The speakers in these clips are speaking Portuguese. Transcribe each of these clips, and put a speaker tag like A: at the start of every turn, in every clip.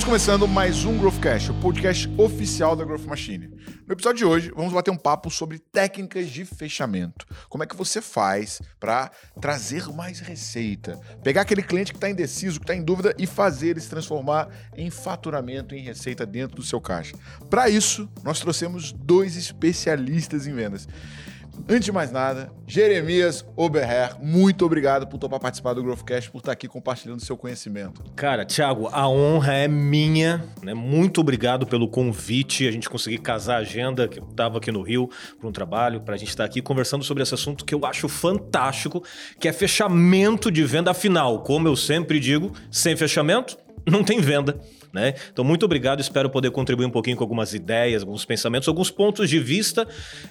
A: Estamos começando mais um Growthcast, o podcast oficial da Growth Machine. No episódio de hoje, vamos bater um papo sobre técnicas de fechamento. Como é que você faz para trazer mais receita? Pegar aquele cliente que está indeciso, que está em dúvida e fazer ele se transformar em faturamento, em receita dentro do seu caixa. Para isso, nós trouxemos dois especialistas em vendas. Antes de mais nada, Jeremias Oberher, muito obrigado por topar participar do Growthcast, por estar aqui compartilhando seu conhecimento.
B: Cara, Thiago, a honra é minha, né? Muito obrigado pelo convite, a gente conseguir casar a agenda, que eu estava aqui no Rio para um trabalho, para a gente estar aqui conversando sobre esse assunto que eu acho fantástico, que é fechamento de venda. Afinal, como eu sempre digo, sem fechamento, não tem venda. Né? Então, muito obrigado. Espero poder contribuir um pouquinho com algumas ideias, alguns pensamentos, alguns pontos de vista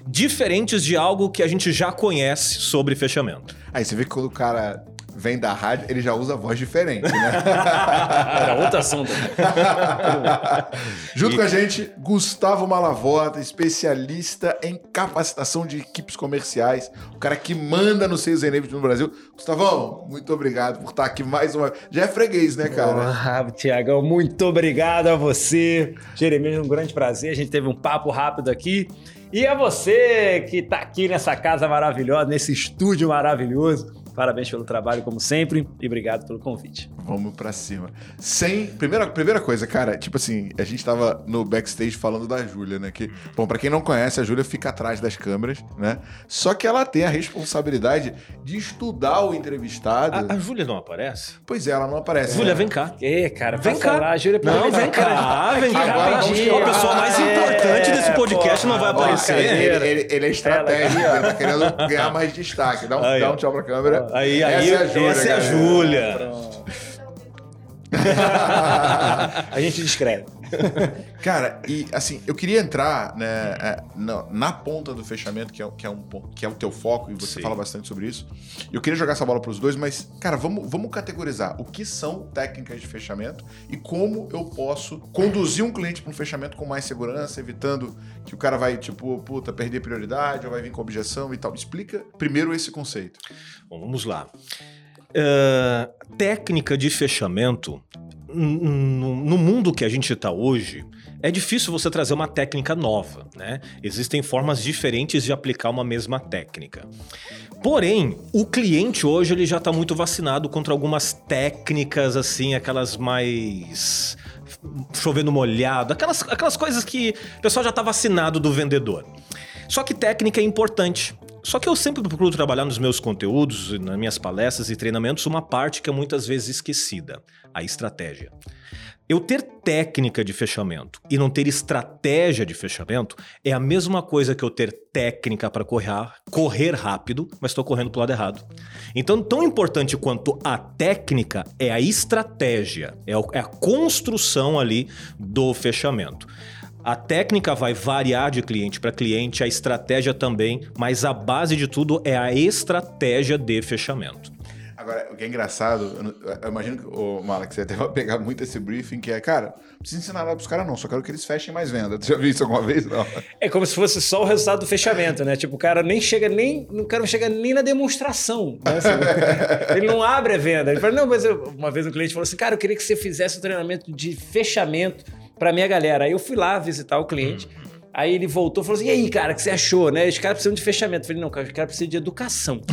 B: diferentes de algo que a gente já conhece sobre fechamento.
A: Aí você vê que quando o cara vem da rádio, ele já usa voz diferente, né?
C: Era outro assunto.
A: Junto e... com a gente, Gustavo Malavota, especialista em capacitação de equipes comerciais, o cara que manda no Sales Enabled no Brasil. Gustavão, muito obrigado por estar aqui mais uma... Já é freguês, né, cara?
C: Ah, Tiagão, muito obrigado a você. Jeremias, um grande prazer. A gente teve um papo rápido aqui. E a você que está aqui nessa casa maravilhosa, nesse estúdio maravilhoso. Parabéns pelo trabalho, como sempre, e obrigado pelo convite.
A: Vamos para cima. Sem. Primeira, primeira coisa, cara, tipo assim, a gente tava no backstage falando da Júlia, né? Que, bom, para quem não conhece, a Júlia fica atrás das câmeras, né? Só que ela tem a responsabilidade de estudar o entrevistado.
B: A, a Júlia não aparece?
A: Pois é, ela não aparece.
B: Júlia, vem cá.
C: É, cara, vem cá. Lá,
B: Júlia, não, vem cá, vem cá. Agora, a pessoa mais importante é, desse podcast não vai aparecer.
A: Ele, ele, ele, é estratégico, ele tá querendo ganhar mais destaque. Dá um, dá um tchau pra câmera.
B: Aí, aí, essa é a Júlia.
C: a gente descreve.
A: Cara, e assim, eu queria entrar né, é, na, na, ponta do fechamento, que é, que, é um, que é o teu foco, e você Sim. fala bastante sobre isso. Eu queria jogar essa bola para os dois, mas, cara, vamos, vamos categorizar o que são técnicas de fechamento e como eu posso conduzir um cliente para um fechamento com mais segurança, evitando que o cara vai, tipo, puta, perder prioridade ou vai vir com objeção e tal. Explica primeiro esse conceito.
B: Bom, vamos lá. Uh, técnica de fechamento no, mundo que a gente está hoje, é difícil você trazer uma técnica nova, né? Existem formas diferentes de aplicar uma mesma técnica. Porém, o cliente hoje ele já está muito vacinado contra algumas técnicas assim, aquelas mais chovendo molhado, aquelas, aquelas coisas que o pessoal já está vacinado do vendedor. Só que técnica é importante. Só que eu sempre procuro trabalhar nos meus conteúdos, nas minhas palestras e treinamentos, uma parte que é muitas vezes esquecida: a estratégia. Eu ter técnica de fechamento e não ter estratégia de fechamento é a mesma coisa que eu ter técnica para correr, correr rápido, mas estou correndo para o lado errado. Então, tão importante quanto a técnica é a estratégia, é a construção ali do fechamento. A técnica vai variar de cliente para cliente, a estratégia também, mas a base de tudo é a estratégia de fechamento.
A: Agora, o que é engraçado, eu, imagino que o Malak, você até vai pegar muito esse briefing, que é, cara, não precisa ensinar nada pros caras, não, só quero que eles fechem mais venda. Tu já viu isso alguma vez? Não.
C: É como se fosse só o resultado do fechamento, né? Tipo, o cara nem chega nem. O cara não chega nem na demonstração. Né? Assim, ele não abre a venda. Ele fala, não, mas eu, uma vez um cliente falou assim, cara, eu queria que você fizesse um treinamento de fechamento para minha galera. Aí eu fui lá visitar o cliente. Uhum. Aí ele voltou e falou assim: e aí, cara, o que você achou, né? Os caras precisam de fechamento. Eu falei, não, cara, os caras precisam de educação.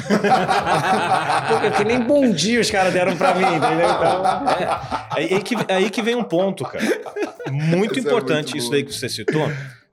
C: Porque nem bom dia os caras deram pra mim, entendeu? Então,
B: é. aí, que, aí que vem um ponto, cara. Muito isso importante é muito isso daí que você citou.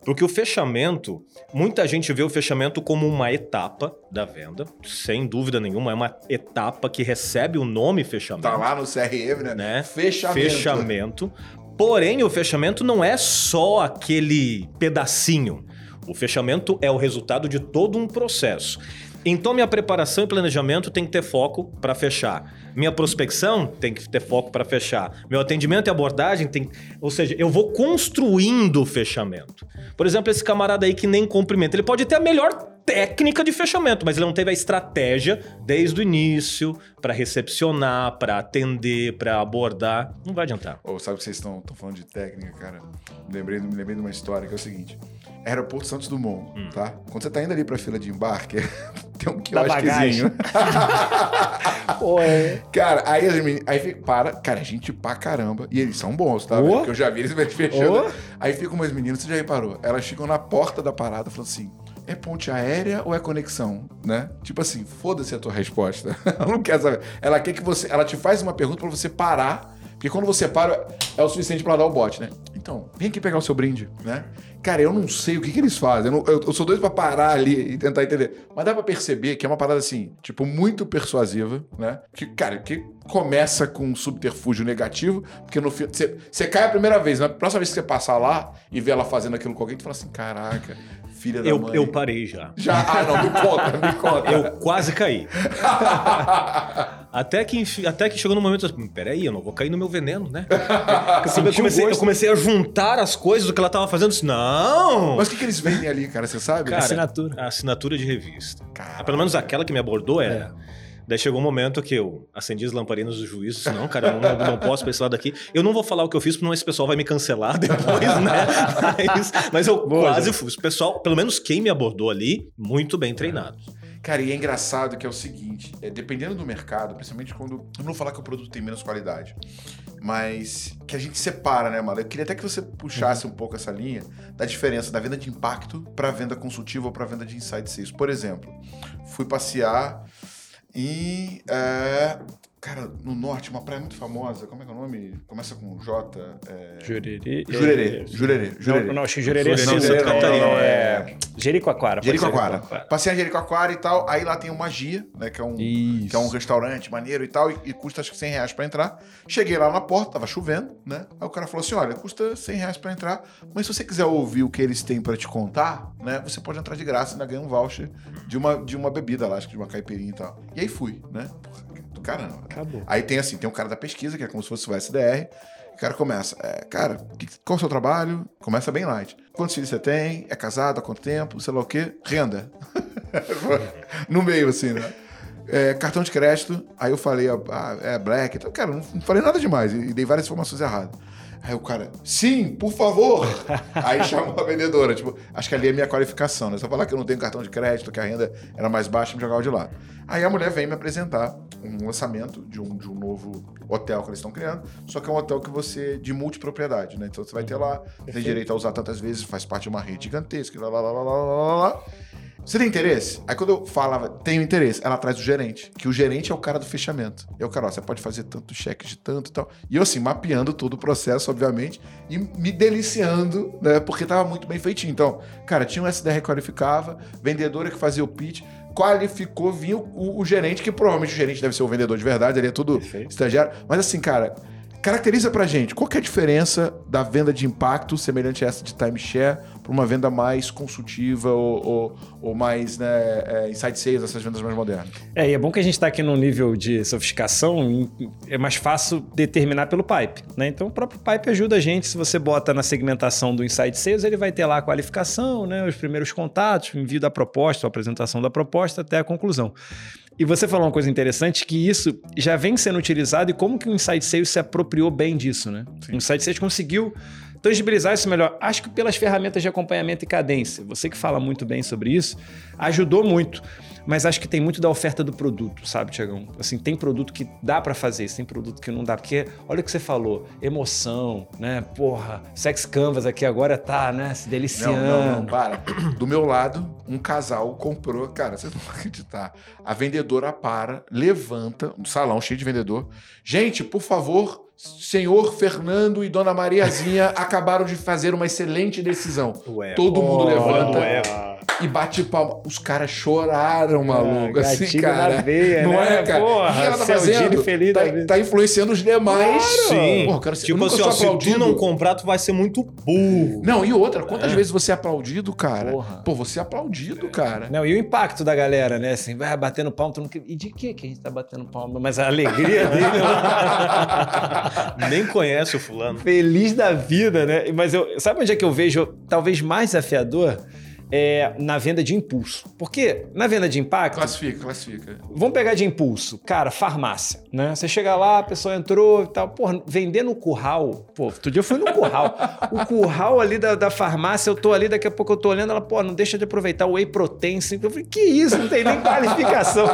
B: Porque o fechamento, muita gente vê o fechamento como uma etapa da venda, sem dúvida nenhuma, é uma etapa que recebe o nome fechamento.
A: Tá lá no CRM, né?
B: né? Fechamento. Fechamento. Porém, o fechamento não é só aquele pedacinho. O fechamento é o resultado de todo um processo. Então, minha preparação e planejamento tem que ter foco para fechar. Minha prospecção tem que ter foco para fechar. Meu atendimento e abordagem tem. Ou seja, eu vou construindo o fechamento. Por exemplo, esse camarada aí que nem cumprimenta. Ele pode ter a melhor técnica de fechamento, mas ele não teve a estratégia desde o início para recepcionar, para atender, para abordar. Não vai adiantar.
A: Ou sabe que vocês estão falando de técnica, cara? Me lembrei, me lembrei de uma história que é o seguinte. Aeroporto Santos Dumont,
B: Hum.
A: tá? Quando você tá indo ali pra fila de embarque, tem um quiosquezinho.
C: Pô, é.
A: Cara, aí as meninas. Aí fica, para, cara, é gente pra caramba. E eles são bons, tá?
C: Ô.
A: Porque eu já vi eles fechando.
C: Ô.
A: Aí ficam umas meninas, você já reparou? Elas ficam na porta da parada falando assim: é ponte aérea ou é conexão? Né? Tipo assim, foda-se a tua resposta. ela não quer saber. Ela quer que você. Ela te faz uma pergunta pra você parar. Porque quando você para, é o suficiente pra dar o bote, né? Então, vem aqui pegar o seu brinde, né? Cara, eu não sei o que, que eles fazem. Eu, não- eu- eu sou doido pra parar ali e tentar entender. Mas dá pra perceber que é uma parada assim, tipo, muito persuasiva, né? Que, cara, que começa com um subterfúgio negativo, porque no. Você cai a primeira vez, na próxima vez que você passar lá e ver ela fazendo aquilo com alguém, tu fala assim: caraca, filha da
B: Eu,
A: mãe.
B: eu parei já.
A: Já, ah, não, me conta, me conta.
B: Eu quase caí. Até que, até que chegou no momento assim, peraí, eu não vou cair no meu veneno, né? Eu
A: Sentiu
B: comecei, eu comecei a juntar as coisas do que ela tava fazendo. Eu Disse, não!
A: Mas o que, que eles vendem ali, cara? Você sabe?
B: Cara,
C: Assinatura.
B: A assinatura de revista.
A: Cara.
B: Ah, Pelo menos aquela que me abordou era. Daí chegou um momento que eu acendi as lamparinas do juízo. Disse, não, cara, eu não, não posso pra esse lado daqui. Eu não vou falar o que eu fiz, porque não esse pessoal vai me cancelar depois, né? Mas, mas eu quase fui. O pessoal, pelo menos quem me abordou ali, muito bem treinado.
A: Cara, e é engraçado que é o seguinte, é, dependendo do mercado, principalmente quando. Eu não vou falar que o produto tem menos qualidade, mas que a gente separa, né, mano? Eu queria até que você puxasse um pouco essa linha da diferença da venda de impacto para venda consultiva ou para venda de inside sales. Por exemplo, fui passear em. é, cara, no norte, uma praia muito famosa. Como é que é o nome? Começa com J. É...
C: Jurerê.
A: Jurerê. Jurerê. Jurerê.
C: Não, não, acho que Jurerê é Santa Catarina.
B: não,
C: É Jericoacoara. ser
A: Jericoacoara.
C: Jericoacoara.
A: Passei em Jericoacoara e tal. Aí lá tem o Magia, né? Que é um,
C: Isso.
A: que é um restaurante maneiro e tal. E, e custa acho que 100 reais pra entrar. Cheguei lá na porta, tava chovendo, né? Aí o cara falou assim: olha, custa 100 reais pra entrar. Mas se você quiser ouvir o que eles têm pra te contar, né? Você pode entrar de graça e ainda ganha um voucher de uma, de uma bebida lá, acho que de uma caipirinha e tal. E aí fui, né? Caramba.
C: Acabou.
A: Aí tem assim, tem um cara da pesquisa, que é como se fosse o SDR. O cara começa, é, cara, que- qual é o seu trabalho? Começa bem light. Quantos filhos você tem? É casado? Há quanto tempo? Sei lá o quê? Renda. no meio, assim, né? É, cartão de crédito. Aí eu falei, ah, é black. Então, cara, não, não falei nada demais. E dei várias informações erradas. Aí o cara, sim, por favor. Aí chamou a vendedora. Tipo, acho que ali é minha qualificação, né? Eu falar que eu não tenho cartão de crédito, que a renda era mais baixa, me jogava de lado. Aí a mulher vem me apresentar um lançamento de um, de um novo hotel que eles estão criando, só que é um hotel que você de multipropriedade, né? Então você vai ter lá, tem direito a usar tantas vezes, faz parte de uma rede gigantesca, lá, lá, lá, lá, lá, lá, lá. Você tem interesse? Aí quando eu falava, tenho interesse, ela traz o gerente, que o gerente é o cara do fechamento. E o cara, ó, você pode fazer tanto cheque de tanto e tal. E eu assim, mapeando todo o processo, obviamente, e me deliciando, né? Porque tava muito bem feitinho. Então, cara, tinha um SDR que qualificava, vendedora que fazia o pitch, qualificou, vinha o, o- gerente, que provavelmente o gerente deve ser o vendedor de verdade, ele é tudo
C: Perfeito.
A: estagiário. Mas assim, cara, caracteriza pra gente qual que é a diferença da venda de impacto semelhante a essa de timeshare para uma venda mais consultiva ou, ou, ou mais né, é, inside sales, essas vendas mais modernas.
C: É, e é bom que a gente está aqui num nível de sofisticação, é mais fácil determinar pelo pipe, né? Então o próprio pipe ajuda a gente, se você bota na segmentação do Inside Sales, ele vai ter lá a qualificação, né? Os primeiros contatos, o envio da proposta, a apresentação da proposta até a conclusão. E você falou uma coisa interessante, que isso já vem sendo utilizado e como que o Inside Sales se apropriou bem disso, né? O Inside Sales conseguiu tangibilizar isso melhor. Acho que pelas ferramentas de acompanhamento e cadência. Você que fala muito bem sobre isso, ajudou muito. Mas acho que tem muito da oferta do produto, sabe, Tiagão? Assim, tem produto que dá pra fazer, isso, tem produto que não dá. Porque, olha o que você falou, emoção, né? Porra, Sex Canvas aqui agora tá, né? Se
A: Não,
C: deliciando.
A: não, não, para. Do meu lado, um casal comprou, cara, vocês não vão acreditar. A vendedora para, levanta, um salão cheio de vendedor. Gente, por favor, senhor Fernando e dona Mariazinha acabaram de fazer uma excelente decisão.
B: Ué,
A: Todo mundo
C: Oh,
A: levanta
C: ué.
A: E bate palma. Os caras choraram, maluco. assim,
C: gatilho
A: cara.
C: na veia,
A: não
C: né?
A: é, cara?
C: Porra,
A: o que ela tá fazendo?
C: feliz
A: tá, tá influenciando os demais.
B: Sim.
A: Porra, cara,
B: tipo assim, ó, se tu
A: aplaudido.
B: não comprar, tu vai ser muito burro.
A: Não, e outra, quantas vezes você é aplaudido, cara?
C: Porra.
A: Pô, você é aplaudido, cara.
C: Não, e o impacto da galera, né? Assim, vai batendo palma, tu não... e de que que a gente tá batendo palma? Mas a alegria dele,
B: Nem conhece o fulano.
C: feliz da vida, né? Mas eu, sabe onde é que eu vejo talvez mais desafiador? É na venda de impulso. Porque na venda de impacto,
A: Classifica, classifica.
C: Vamos pegar de impulso. Cara, farmácia, né? Você chega lá, a pessoa entrou e tal. Porra, vender no curral. Pô, outro dia eu fui no curral. o curral ali da, da farmácia, eu tô ali, daqui a pouco eu tô olhando, ela, pô, não deixa de aproveitar o whey protein. Eu falei, que isso? Não tem nem qualificação.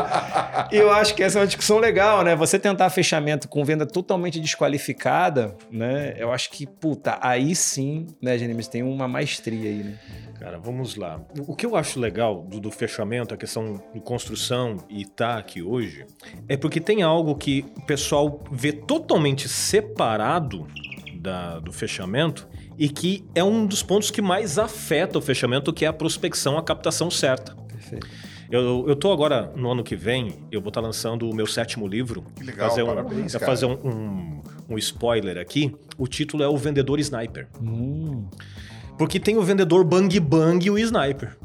C: e eu acho que essa é uma discussão legal, né? Você tentar fechamento com venda totalmente desqualificada, né? Eu acho que, puta, aí sim, né, Genemis, tem uma maestria aí, né?
B: Cara, vamos lá. O que eu acho legal do, do, fechamento, a questão de construção e tá aqui hoje, é porque tem algo que o pessoal vê totalmente separado da, do fechamento e que é um dos pontos que mais afeta o fechamento, que é a prospecção, a captação certa.
C: Perfeito.
B: Eu, eu tô agora, no ano que vem, eu vou estar tá lançando o meu sétimo livro.
A: Que legal,
B: fazer um,
A: parabéns,
B: cara. fazer um, um, um, spoiler aqui. O título é O Vendedor Sniper.
C: Hum.
B: Porque tem o vendedor bang bang e o sniper.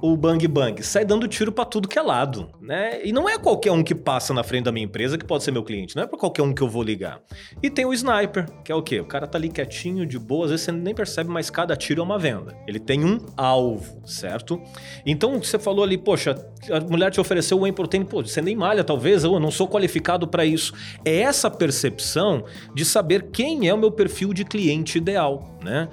B: O bang bang sai dando tiro para tudo que é lado, né? E não é qualquer um que passa na frente da minha empresa que pode ser meu cliente, não é para qualquer um que eu vou ligar. E tem o sniper, que é o quê? O cara tá ali quietinho, de boa, às vezes você nem percebe, mas cada tiro é uma venda. Ele tem um alvo, certo? Então você falou ali, poxa, a mulher te ofereceu o whey protein, pô, você nem malha talvez, eu não sou qualificado para isso. É essa percepção de saber quem é o meu perfil de cliente ideal, né?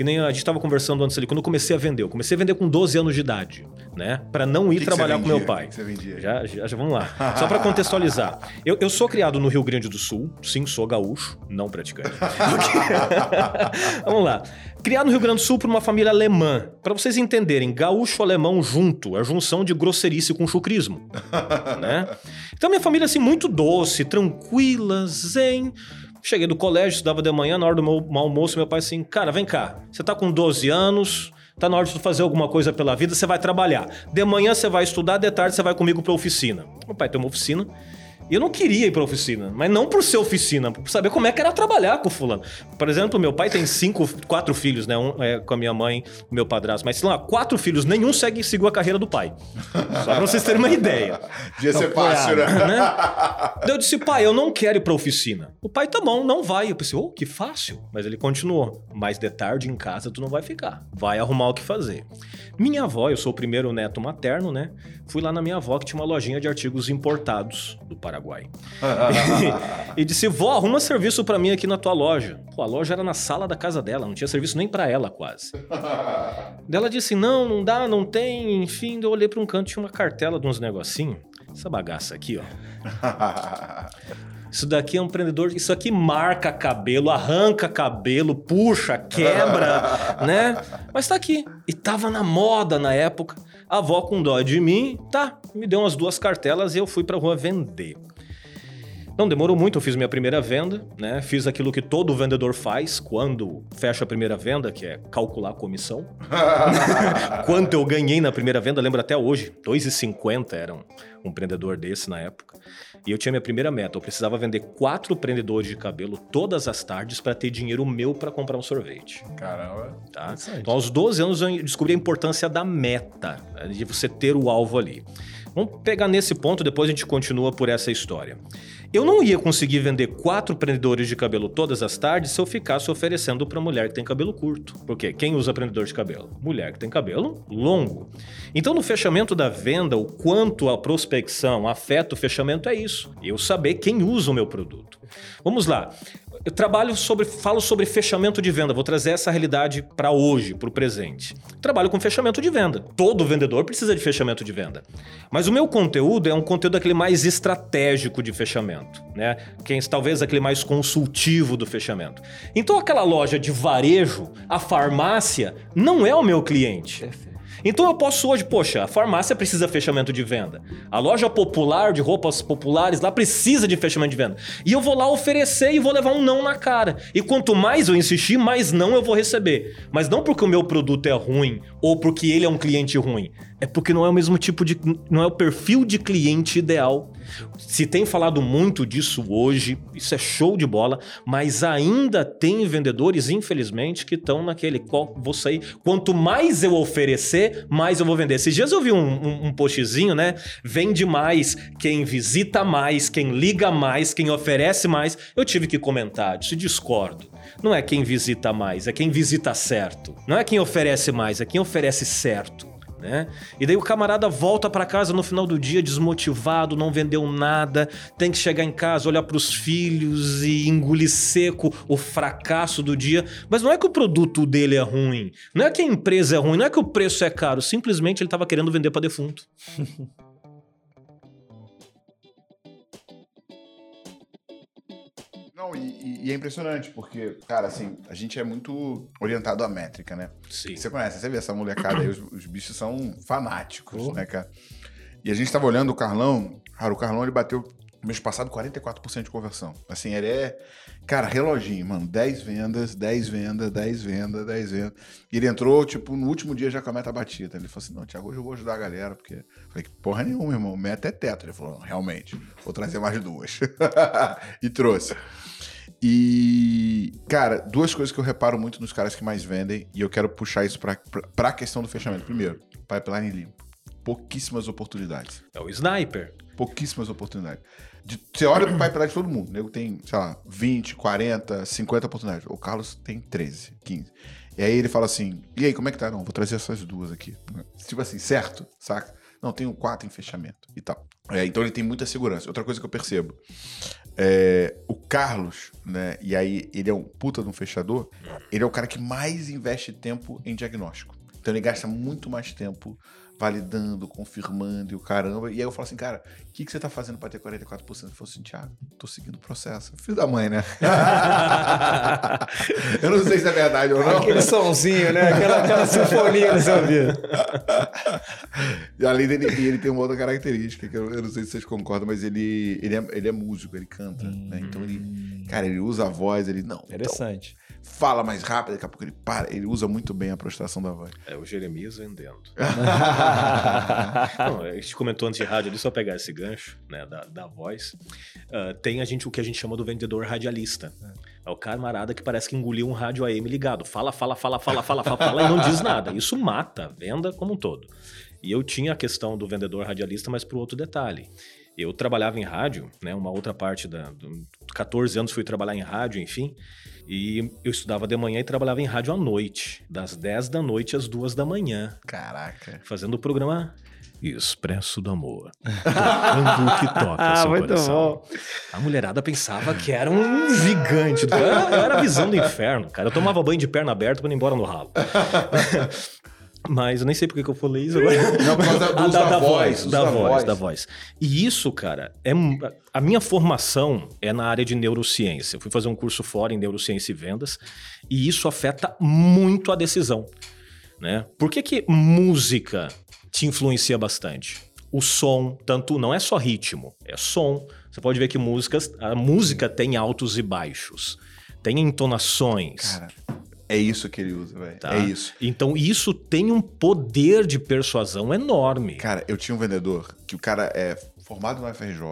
B: Que nem a gente estava conversando antes ali, quando eu comecei a vender. Eu comecei a vender com 12 anos de idade, né? Para não ir
A: que
B: trabalhar
A: que
B: com meu pai.
A: Que você vendia?
B: Já, já, já vamos lá. Só para contextualizar. Eu, eu sou criado no Rio Grande do Sul. Sim, sou gaúcho, não praticante. vamos lá. Criado no Rio Grande do Sul por uma família alemã. Para vocês entenderem, gaúcho-alemão junto, é a junção de grosserice com chucrismo. né? Então, minha família, assim, muito doce, tranquila, zen Cheguei do colégio, estudava de manhã, na hora do meu almoço, meu pai assim, cara, vem cá, você tá com 12 anos, tá na hora de fazer alguma coisa pela vida, você vai trabalhar. De manhã você vai estudar, de tarde você vai comigo pra oficina. Meu pai tem uma oficina, e eu não queria ir pra oficina, mas não por ser oficina, por saber como é que era trabalhar com o fulano. Por exemplo, meu pai tem cinco, quatro filhos, né? Um é com a minha mãe, meu padrasto. Mas, sei lá, quatro filhos, nenhum segue seguiu a carreira do pai. Só pra vocês terem uma ideia.
A: Devia ser fácil, né?
B: né? Eu disse, pai, eu não quero ir pra oficina. O pai, tá bom, não vai. Eu pensei, oh, que fácil. Mas ele continuou. Mas de tarde em casa tu não vai ficar. Vai arrumar o que fazer. Minha avó, eu sou o primeiro neto materno, né? Fui lá na minha avó que tinha uma lojinha de artigos importados do Paraguai. e disse: Vó, arruma serviço para mim aqui na tua loja. Pô, a loja era na sala da casa dela, não tinha serviço nem para ela quase. Ela disse: Não, não dá, não tem. Enfim, eu olhei para um canto, tinha uma cartela de uns negocinhos. Essa bagaça aqui, ó. Isso daqui é um empreendedor. Isso aqui marca cabelo, arranca cabelo, puxa, quebra, né? Mas tá aqui. E tava na moda na época. A avó com dó de mim, tá, me deu umas duas cartelas e eu fui pra rua vender. Não demorou muito, eu fiz minha primeira venda, né? Fiz aquilo que todo vendedor faz quando fecha a primeira venda, que é calcular a comissão. Quanto eu ganhei na primeira venda, lembro até hoje, 2,50 era um, um prendedor desse na época. E eu tinha minha primeira meta, eu precisava vender quatro prendedores de cabelo todas as tardes para ter dinheiro meu para comprar um sorvete.
A: Caramba.
B: Tá? Então, aos 12 anos, eu descobri a importância da meta, né? de você ter o alvo ali. Vamos pegar nesse ponto, depois a gente continua por essa história. Eu não ia conseguir vender quatro prendedores de cabelo todas as tardes se eu ficasse oferecendo para mulher que tem cabelo curto. Porque quem usa prendedor de cabelo? Mulher que tem cabelo longo. Então, no fechamento da venda, o quanto a prospecção afeta o fechamento é isso. Eu saber quem usa o meu produto. Vamos lá. Eu trabalho sobre, falo sobre fechamento de venda. Vou trazer essa realidade para hoje, para o presente. Trabalho com fechamento de venda. Todo vendedor precisa de fechamento de venda. Mas o meu conteúdo é um conteúdo aquele mais estratégico de fechamento, né? Quem talvez aquele mais consultivo do fechamento. Então aquela loja de varejo, a farmácia, não é o meu cliente.
C: Perfeito.
B: Então eu posso hoje, poxa, a farmácia precisa de fechamento de venda. A loja popular de roupas populares lá precisa de fechamento de venda. E eu vou lá oferecer e vou levar um não na cara. E quanto mais eu insistir, mais não eu vou receber. Mas não porque o meu produto é ruim ou porque ele é um cliente ruim. É porque não é o mesmo tipo de. não é o perfil de cliente ideal. Se tem falado muito disso hoje, isso é show de bola, mas ainda tem vendedores, infelizmente, que estão naquele. Qual, sair. Quanto mais eu oferecer, mais eu vou vender. Esses dias eu vi um, um, um postzinho, né? Vende mais quem visita mais, quem liga mais, quem oferece mais. Eu tive que comentar, disse discordo. Não é quem visita mais, é quem visita certo. Não é quem oferece mais, é quem oferece certo. Né? E daí o camarada volta para casa no final do dia desmotivado, não vendeu nada, tem que chegar em casa, olhar para os filhos e engolir seco o fracasso do dia. Mas não é que o produto dele é ruim, não é que a empresa é ruim, não é que o preço é caro, simplesmente ele estava querendo vender para defunto.
A: Não, e, e, é impressionante, porque, cara, assim, a gente é muito orientado à métrica, né?
B: Sim.
A: Você conhece, você vê essa molecada aí, os, os bichos são fanáticos, né, cara? E a gente tava olhando o Carlão, cara, o Carlão ele bateu mês passado 44% de conversão. Assim, ele é, cara, reloginho, mano, 10 vendas, 10 vendas, 10 vendas, 10 vendas. E ele entrou, tipo, no último dia já com a meta batida. Ele falou assim: "Não, Thiago, hoje eu vou ajudar a galera, porque eu falei que porra nenhuma, irmão, meta é teto". Ele falou: "Realmente, vou trazer mais duas". e trouxe. E, cara, duas coisas que eu reparo muito nos caras que mais vendem, e eu quero puxar isso pra, pra, pra questão do fechamento. Primeiro, pipeline limpo. Pouquíssimas oportunidades.
B: É o sniper.
A: Pouquíssimas oportunidades. De, você olha pro pipeline de todo mundo. O nego tem, sei lá, 20, 40, 50 oportunidades. O Carlos tem 13, 15. E aí ele fala assim: e aí, como é que tá? Não, vou trazer essas duas aqui. Tipo assim, certo, saca? Não, tenho quatro em fechamento e tal. É, então ele tem muita segurança. Outra coisa que eu percebo. É, o Carlos, né? E aí ele é um puta de um fechador. Ele é o cara que mais investe tempo em diagnóstico. Então ele gasta muito mais tempo validando, confirmando e o caramba. E aí eu falo assim, cara, o que, que você tá fazendo para ter 44%? Ele falou assim, Thiago, tô seguindo o processo. Filho da mãe, né? eu não sei se é verdade ou não.
C: Aquele somzinho, né? Aquela, aquela sinfonia no seu ouvido.
A: E além dele, ele tem uma outra característica, que eu, eu, não sei se vocês concordam, mas ele, ele, é, ele é músico, ele canta, hum. né? Então ele, cara, ele usa a voz, ele não.
C: Então Interessante.
A: Então, fala mais rápido, daqui a pouco ele para. Ele usa muito bem a prostração da voz.
B: É o Jeremias vendendo. Não, a gente comentou antes de rádio ali, só pegar esse gancho né, da, da voz. Uh, tem a gente o que a gente chama do vendedor radialista. É. é o camarada que parece que engoliu um rádio AM ligado. Fala, fala, fala, fala, fala, fala, fala e não diz nada. Isso mata a venda como um todo. E eu tinha a questão do vendedor radialista, mas por outro detalhe. Eu trabalhava em rádio, né? Uma outra parte da. Do, 14 anos fui trabalhar em rádio, enfim. E eu estudava de manhã e trabalhava em rádio à noite, das 10 da noite às 2 da manhã.
A: Caraca.
B: Fazendo o programa Expresso do Amor. Tocando o que toca ah, seu muito coração. Bom. A mulherada pensava que era um gigante. Eu era, era a visão do inferno, cara. Eu tomava banho de perna aberta para ir embora no ralo. Mas eu nem sei porque que eu falei isso agora.
A: Não, por causa da, ah, da, da, voz,
B: da, voz, voz, da voz. E isso, cara, é a minha formação é na área de neurociência. Eu fui fazer um curso fora em neurociência e vendas e isso afeta muito a decisão, né? Por que que música te influencia bastante? O som, tanto não é só ritmo, é som. Você pode ver que músicas, a música tem altos e baixos, tem entonações.
A: Cara, é isso que ele usa, velho. Tá? É isso.
B: Então isso tem um poder de persuasão enorme.
A: Cara, eu tinha um vendedor que o cara é formado no FRJ,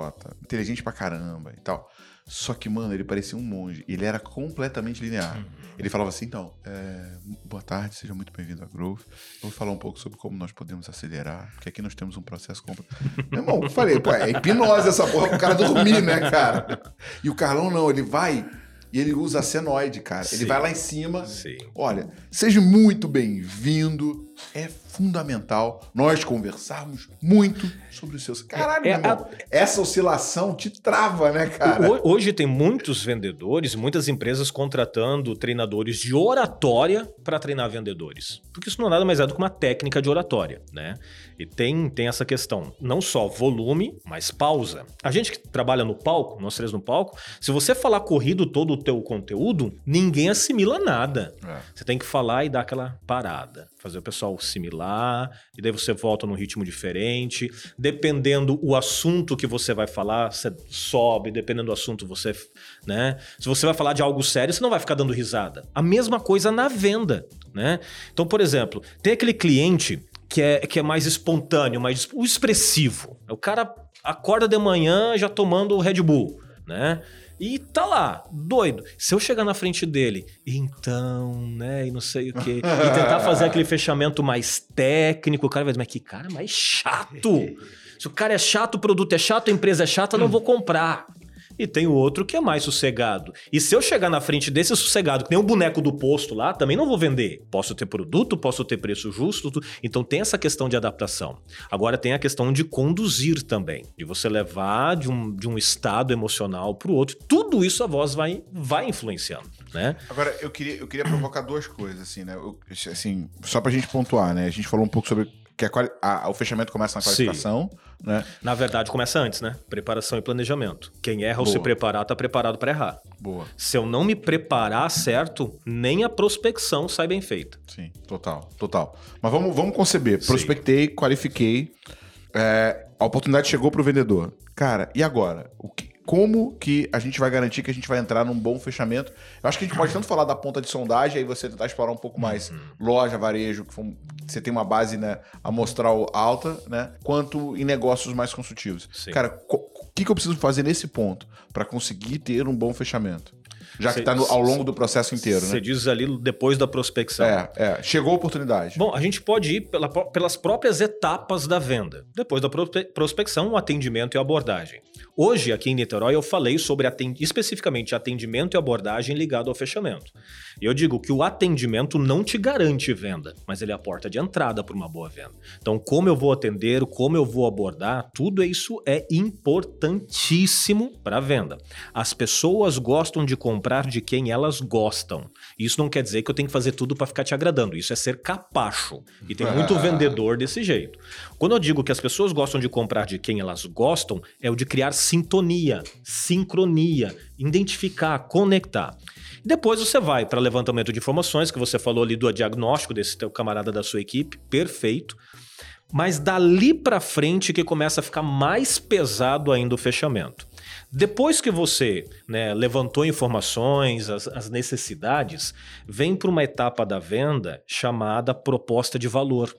A: inteligente pra caramba e tal. Só que, mano, ele parecia um monge. Ele era completamente linear. Uhum. Ele falava assim, então, é, boa tarde, seja muito bem-vindo à Growth. Eu vou falar um pouco sobre como nós podemos acelerar, porque aqui nós temos um processo completo. Meu irmão, eu falei, pô, é hipnose essa porra pro cara dormir, né, cara? E o Carlão não, ele vai e ele usa a senoide, cara. Sim. Ele vai lá em cima.
B: Sim.
A: Olha, seja muito bem-vindo. É fundamental nós conversarmos muito sobre os seus. Caralho, é, é a... essa oscilação te trava, né, cara?
B: Hoje tem muitos vendedores, muitas empresas contratando treinadores de oratória para treinar vendedores. Porque isso não é nada mais é do que uma técnica de oratória, né? E tem, tem essa questão, não só volume, mas pausa. A gente que trabalha no palco, nós três no palco, se você falar corrido todo o teu conteúdo, ninguém assimila nada. É. Você tem que falar e dar aquela parada fazer o pessoal similar, e daí você volta num ritmo diferente. Dependendo o assunto que você vai falar, você sobe, dependendo do assunto você, né? Se você vai falar de algo sério, você não vai ficar dando risada. A mesma coisa na venda, né? Então, por exemplo, tem aquele cliente que é, que é mais espontâneo, mais o expressivo. O cara acorda de manhã já tomando o Red Bull, né? E tá lá, doido. Se eu chegar na frente dele, então, né, e não sei o quê, e tentar fazer aquele fechamento mais técnico, o cara vai dizer, mas que cara mais chato. Se o cara é chato, o produto é chato, a empresa é chata, não vou comprar. E tem o outro que é mais sossegado. E se eu chegar na frente desse sossegado, que nem o boneco do posto lá, também não vou vender. Posso ter produto, posso ter preço justo, então tem essa questão de adaptação. Agora tem a questão de conduzir também, de você levar de um, de um estado emocional para o outro. Tudo isso a voz vai, vai influenciando, né?
A: Agora, eu queria, eu queria provocar duas coisas, assim, né? Eu- assim, só pra gente pontuar, né? A gente falou um pouco sobre que a quali- a- o fechamento começa na
B: Sim.
A: qualificação, né?
B: Na verdade, começa antes, né? Preparação e planejamento. Quem erra
A: Boa.
B: se preparar, tá preparado para errar.
A: Boa.
B: Se eu não me preparar certo, nem a prospecção sai bem feita.
A: Sim, total, total. Mas vamos, vamos conceber.
B: Sim.
A: Prospectei, qualifiquei, é, a oportunidade chegou pro vendedor. Cara, e agora? O que- como que a gente vai garantir que a gente vai entrar num bom fechamento? Eu acho que a gente pode tanto falar da ponta de sondagem, aí você tentar explorar um pouco mais
B: Uhum.
A: loja, varejo, que você tem uma base né, amostral alta, né? Quanto em negócios mais consultivos.
B: Sim.
A: Cara, o que, que eu preciso fazer nesse ponto para conseguir ter um bom fechamento? Já que está ao longo do processo inteiro,
B: Você
A: né?
B: diz ali depois da prospecção.
A: É, é. Chegou a oportunidade.
B: Bom, a gente pode ir pela- pelas próprias etapas da venda. Depois da prospe- prospecção, o atendimento e a abordagem. Hoje, aqui em Niterói, eu falei sobre aten- especificamente atendimento e abordagem ligado ao fechamento. E eu digo que o atendimento não te garante venda, mas ele é a porta de entrada para uma boa venda. Então, como eu vou atender, como eu vou abordar, tudo isso é importantíssimo para a venda. As pessoas gostam de comprar de quem elas gostam. Isso não quer dizer que eu tenho que fazer tudo para ficar te agradando. Isso é ser capacho. E tem muito
A: Ah.
B: vendedor desse jeito. Quando eu digo que as pessoas gostam de comprar de quem elas gostam, é o de criar sintonia, sincronia, identificar, conectar. Depois você vai para levantamento de informações, que você falou ali do diagnóstico desse teu camarada da sua equipe, perfeito. Mas dali para frente que começa a ficar mais pesado ainda o fechamento. Depois que você né, levantou informações, as, as necessidades, vem para uma etapa da venda chamada proposta de valor.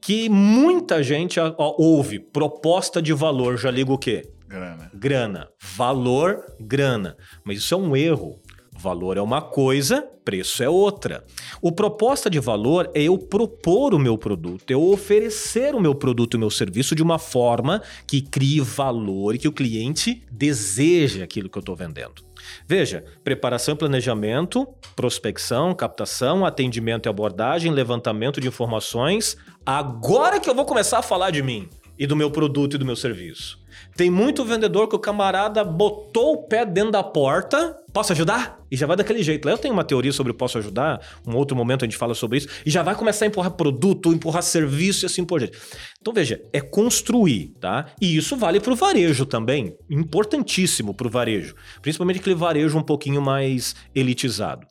B: Que muita gente ó, ouve proposta de valor, já liga o quê?
A: Grana.
B: grana. Valor, grana. Mas isso é um erro. Valor é uma coisa, preço é outra. O proposta de valor é eu propor o meu produto, eu oferecer o meu produto e o meu serviço de uma forma que crie valor e que o cliente deseje aquilo que eu estou vendendo. Veja, preparação e planejamento, prospecção, captação, atendimento e abordagem, levantamento de informações. Agora que eu vou começar a falar de mim e do meu produto e do meu serviço. Tem muito vendedor que o camarada botou o pé dentro da porta. Posso ajudar? E já vai daquele jeito. Eu tenho uma teoria sobre posso ajudar. Um outro momento a gente fala sobre isso. E já vai começar a empurrar produto, empurrar serviço e assim por diante. Então veja, é construir, tá? E isso vale para o varejo também. Importantíssimo para o varejo. Principalmente aquele varejo um pouquinho mais elitizado.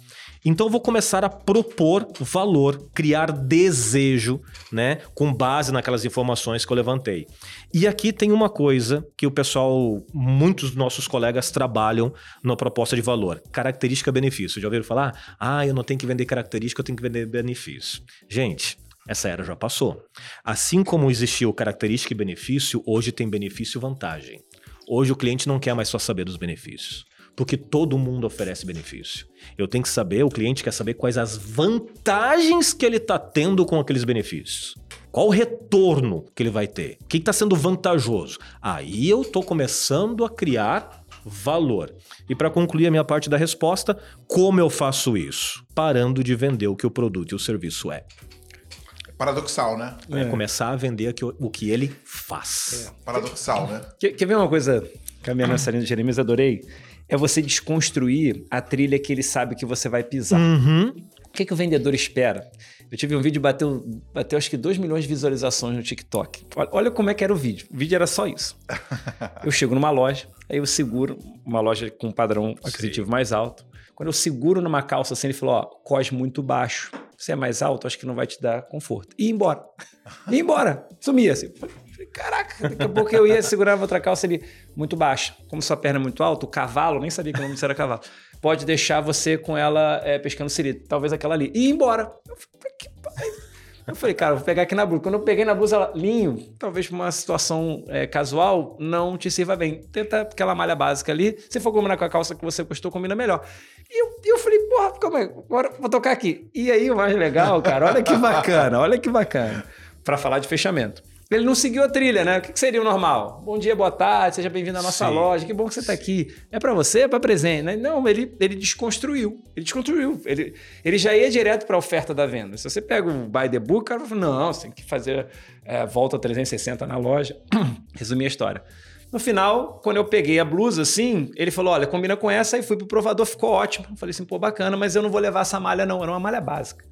B: Então eu vou começar a propor valor, criar desejo, né, com base naquelas informações que eu levantei. E aqui tem uma coisa que o pessoal, muitos dos nossos colegas trabalham na proposta de valor, característica benefício. Já ouviram falar? Ah, eu não tenho que vender característica, eu tenho que vender benefício. Gente, essa era já passou. Assim como existiu característica e benefício, hoje tem benefício e vantagem. Hoje o cliente não quer mais só saber dos benefícios porque todo mundo oferece benefício. Eu tenho que saber, o cliente quer saber quais as vantagens que ele está tendo com aqueles benefícios. Qual o retorno que ele vai ter? O que está sendo vantajoso? Aí eu estou começando a criar valor. E para concluir a minha parte da resposta, como eu faço isso? Parando de vender o que o produto e o serviço é.
A: Paradoxal, né?
B: É, começar a vender o que ele faz.
A: Paradoxal, né?
C: Quer, quer ver uma coisa que a minha mensalinha de Jeremias adorei? É você desconstruir a trilha que ele sabe que você vai pisar.
B: Uhum.
C: O que, que o vendedor espera? Eu tive um vídeo que bateu, bateu acho que 2 milhões de visualizações no TikTok. Olha, olha como é que era o vídeo. O vídeo era só isso. Eu chego numa loja, aí eu seguro, uma loja com um padrão aquisitivo mais alto. Quando eu seguro numa calça assim, ele falou: ó, cos muito baixo. Você é mais alto, acho que não vai te dar conforto. E ia embora. E ia embora. Sumia assim. Caraca, daqui a pouco eu ia segurar outra calça ali muito baixa. Como sua perna é muito alta, o cavalo, nem sabia que o nome disso era cavalo, pode deixar você com ela é, pescando siri. Talvez aquela ali. E ir embora. Eu falei, que. Eu falei, cara, vou pegar aqui na blusa. Quando eu peguei na blusa, ela, linho, talvez uma situação é, casual, não te sirva bem. Tenta aquela malha básica ali. Se for combinar com a calça que você gostou, combina melhor. E eu, eu falei, porra, calma aí, agora vou tocar aqui. E aí, o mais legal, cara, olha que bacana, olha que bacana. Pra falar de fechamento. Ele não seguiu a trilha, né? O que seria o normal? Bom dia, boa tarde, seja bem-vindo à nossa
B: Sim.
C: loja, que bom que você está aqui. É para você, é para presente, né? Não, ele, ele desconstruiu. Ele desconstruiu. Ele, ele já ia direto para a oferta da venda. Se você pega o buy the book, o cara fala, não, você tem que fazer é, volta 360 na loja. Resumir a história. No final, quando eu peguei a blusa, assim, ele falou: olha, combina com essa, e fui pro provador, ficou ótimo. Eu falei assim, pô, bacana, mas eu não vou levar essa malha, não. Era uma malha básica.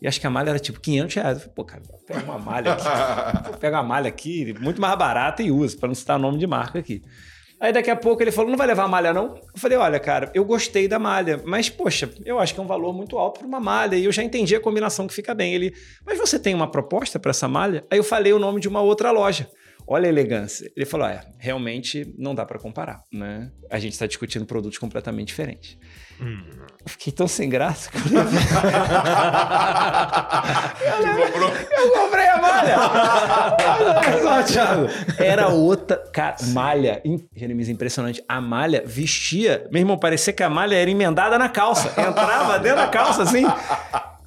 C: E acho que a malha era tipo 500 reais. Eu falei, pô, cara, pega uma malha aqui. Pega uma malha aqui, muito mais barata e usa, para não citar nome de marca aqui. Aí daqui a pouco ele falou: não vai levar a malha, não? Eu falei: olha, cara, eu gostei da malha, mas, poxa, eu acho que é um valor muito alto para uma malha e eu já entendi a combinação que fica bem. Ele, mas você tem uma proposta para essa malha? Aí eu falei o nome de uma outra loja. Olha a elegância. Ele falou: é, realmente não dá para comparar, né? A gente está discutindo produtos completamente diferentes.
B: Hum.
C: Eu fiquei tão sem graça que eu levei.
A: Comprou?
C: Eu comprei a malha! Era outra. Cara, malha. Jeremias, impressionante. A malha vestia. Meu irmão, parecia que a malha era emendada na calça. Entrava dentro da calça, assim.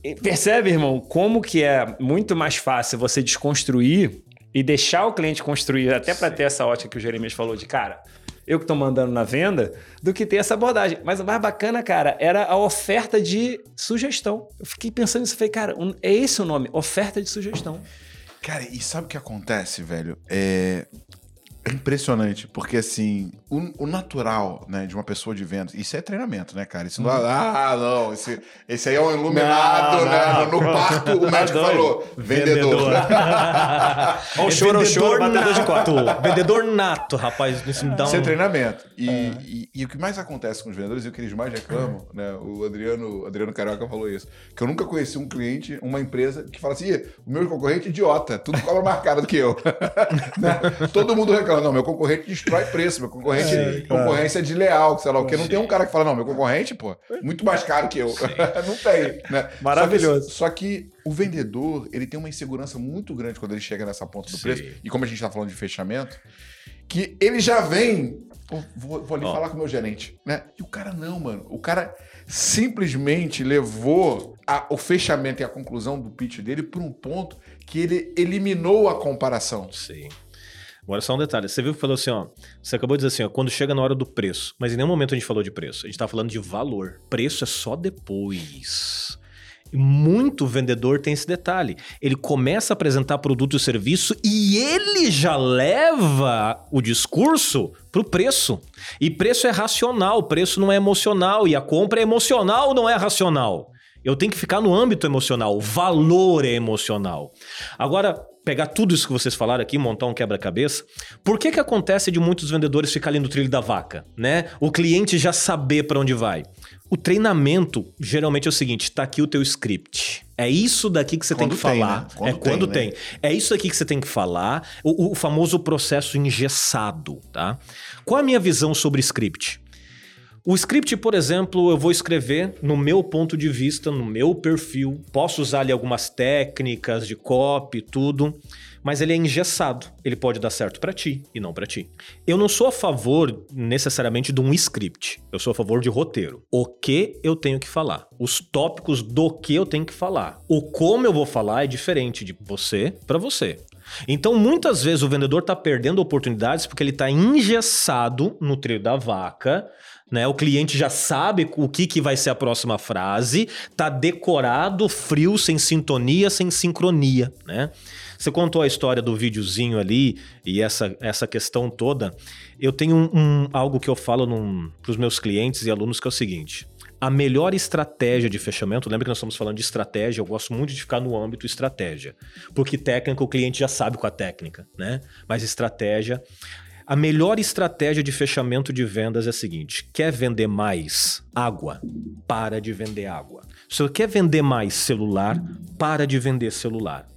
C: E Percebe, irmão, como que é muito mais fácil você desconstruir e deixar o cliente construir, até para ter essa ótica que o Jeremias falou de cara. Eu que tô mandando na venda, do que ter essa abordagem. Mas o mais bacana, cara, era a oferta de sugestão. Eu fiquei pensando nisso, falei, cara, um- é esse o nome, oferta de sugestão.
A: Cara, e sabe o que acontece, velho? É, é impressionante, porque assim, o, o natural, né, de uma pessoa de vendas, isso é treinamento, né, cara? Isso não é, ah, não, esse, esse aí é um iluminado,
C: Não,
A: né?
C: não.
A: No parto, o médico
C: doido.
A: falou, vendedor.
C: Ó, o choro, choro, batedor de
B: nato. Vendedor nato, rapaz. Isso me dá
A: Isso é
B: um...
A: treinamento. E, e- e o que mais acontece com os vendedores e o que eles mais reclamam, né? O Adriano, Adriano Carioca falou isso. Que eu nunca conheci um cliente, uma empresa, que fala assim: "Ih, o meu concorrente é idiota, tudo cobra mais caro do que eu. Né? Todo mundo reclama, não, meu concorrente destrói preço, meu concorrente
C: É,
A: concorrência desleal, sei lá o que. Não tem um cara que fala, não, meu concorrente, pô, muito mais caro que eu. não tem. Né?
C: Maravilhoso.
A: Só que, só que o vendedor, ele tem uma insegurança muito grande quando ele chega nessa ponta do
B: Sim.
A: preço. E como a gente tá falando de fechamento, que ele já vem. "Pô, Vou, vou ali falar com o meu gerente, né? E o cara não, mano. O cara simplesmente levou a- o fechamento e a conclusão do pitch dele para um ponto que ele eliminou a comparação.
B: Sim. Agora só um detalhe. Você viu que falou assim, ó. Você acabou de dizer assim, ó, quando chega na hora do preço. Mas em nenhum momento a gente falou de preço. A gente tá falando de valor. Preço é só depois. E muito vendedor tem esse detalhe. Ele começa a apresentar produto e serviço e ele já leva o discurso pro preço. E preço é racional, preço não é emocional. E a compra é emocional, não é racional. Eu tenho que ficar no âmbito emocional. Valor é emocional. Agora, pegar tudo isso que vocês falaram aqui, montar um quebra-cabeça. Por que que acontece de muitos vendedores ficar ali no trilho da vaca, né? O cliente já saber para onde vai. O treinamento geralmente é o seguinte, tá aqui o teu script. É isso daqui que você tem
A: Quando
B: que
A: tem,
B: falar.
A: né? Quando
B: é quando
A: tem,
B: tem.
A: né?
B: É isso aqui que você tem que falar. O, o famoso processo engessado, tá? Qual a minha visão sobre script? O script, por exemplo, eu vou escrever no meu ponto de vista, no meu perfil. Posso usar ali algumas técnicas de copy, tudo, mas ele é engessado. Ele pode dar certo pra ti e não pra ti. Eu não sou a favor necessariamente de um script. Eu sou a favor de roteiro. O que eu tenho que falar? Os tópicos do que eu tenho que falar. O como eu vou falar é diferente de você pra você. Então, muitas vezes o vendedor está perdendo oportunidades porque ele está engessado no trilho da vaca, né? O cliente já sabe o que, que vai ser a próxima frase, tá decorado, frio, sem sintonia, sem sincronia, né? Você contou a história do videozinho ali e essa, essa questão toda. Eu tenho um, um- algo que eu falo para os meus clientes e alunos que é o seguinte. A melhor estratégia de fechamento, lembra que nós estamos falando de estratégia, eu gosto muito de ficar no âmbito estratégia. Porque técnica o cliente já sabe com a técnica, né? Mas estratégia. A melhor estratégia de fechamento de vendas é a seguinte: quer vender mais água? Para de vender água. Se você quer vender mais celular, para de vender celular.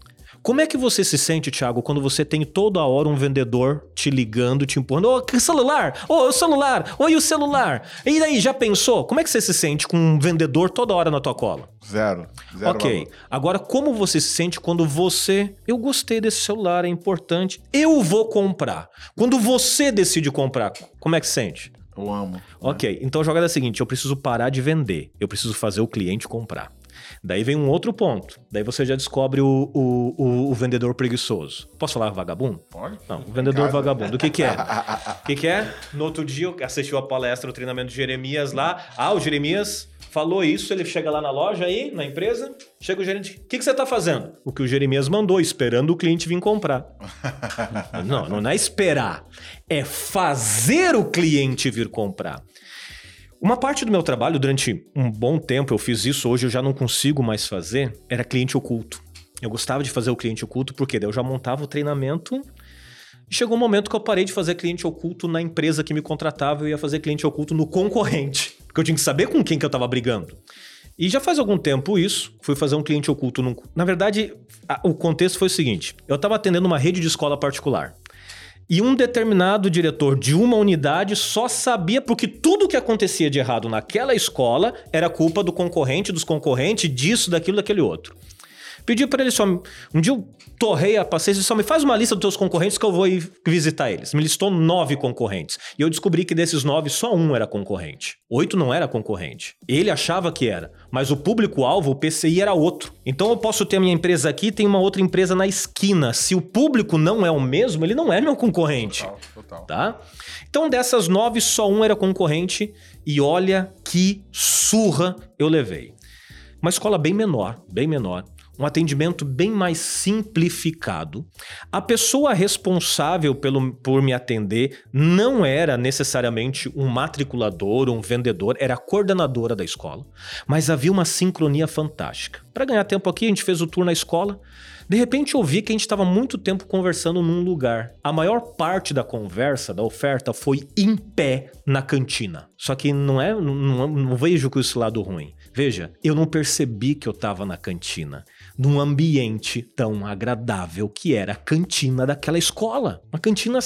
B: Como é que você se sente, Thiago, quando você tem toda hora um vendedor te ligando, te empurrando? Ô, que celular? Ô, o celular? Oi, o celular? E daí, já pensou? Como é que você se sente com um vendedor toda hora na tua cola?
A: Zero. Zero
B: ok.
A: valor.
B: Agora, como você se sente quando você. Eu gostei desse celular, é importante. Eu vou comprar. Quando você decide comprar, como é que se sente?
A: Eu amo.
B: Ok, então a jogada é a seguinte: eu preciso parar de vender, eu preciso fazer o cliente comprar. Daí vem um outro ponto. Daí você já descobre o, o, o, o vendedor preguiçoso. Posso falar vagabundo?
A: Pode?
B: Não, o vendedor vagabundo. O que, que é? O que, que é? No outro dia eu assisti a palestra, o treinamento de Jeremias lá. Ah, o Jeremias falou isso, ele chega lá na loja aí, na empresa, chega o gerente, o que, que você está fazendo? O que o Jeremias mandou, esperando o cliente vir comprar. não, não é esperar, é fazer o cliente vir comprar. Uma parte do meu trabalho, durante um bom tempo, eu fiz isso, hoje eu já não consigo mais fazer, era cliente oculto. Eu gostava de fazer o cliente oculto porque daí eu já montava o treinamento e chegou um momento que eu parei de fazer cliente oculto na empresa que me contratava, eu ia fazer cliente oculto no concorrente, porque eu tinha que saber com quem que eu estava brigando. E já faz algum tempo isso, fui fazer um cliente oculto. Num... Na verdade, a- o contexto foi o seguinte: eu estava atendendo uma rede de escola particular. E um determinado diretor de uma unidade só sabia porque tudo que acontecia de errado naquela escola era culpa do concorrente, dos concorrentes, disso, daquilo, daquele outro. Pedi para ele só. Um dia eu torrei a paciência e só me faz uma lista dos teus concorrentes que eu vou ir visitar eles. Me listou nove concorrentes. E eu descobri que desses nove, só um era concorrente. Oito não era concorrente. Ele achava que era. Mas o público-alvo, o PCI, era outro. Então eu posso ter a minha empresa aqui e tem uma outra empresa na esquina. Se o público não é o mesmo, ele não é meu concorrente
A: Total, total.
B: tá? Então dessas nove, só um era concorrente e olha que surra eu levei. Uma escola bem menor, bem menor, um atendimento bem mais simplificado. A pessoa responsável pelo, por me atender não era necessariamente um matriculador, um vendedor, era a coordenadora da escola, mas havia uma sincronia fantástica. Para ganhar tempo aqui, a gente fez o tour na escola. De repente eu vi que a gente estava muito tempo conversando num lugar. A maior parte da conversa, da oferta, foi em pé na cantina. Só que não é, não, não- vejo com esse lado ruim. Veja, eu não percebi que eu estava na cantina, num ambiente tão agradável que era a cantina daquela escola. Uma cantina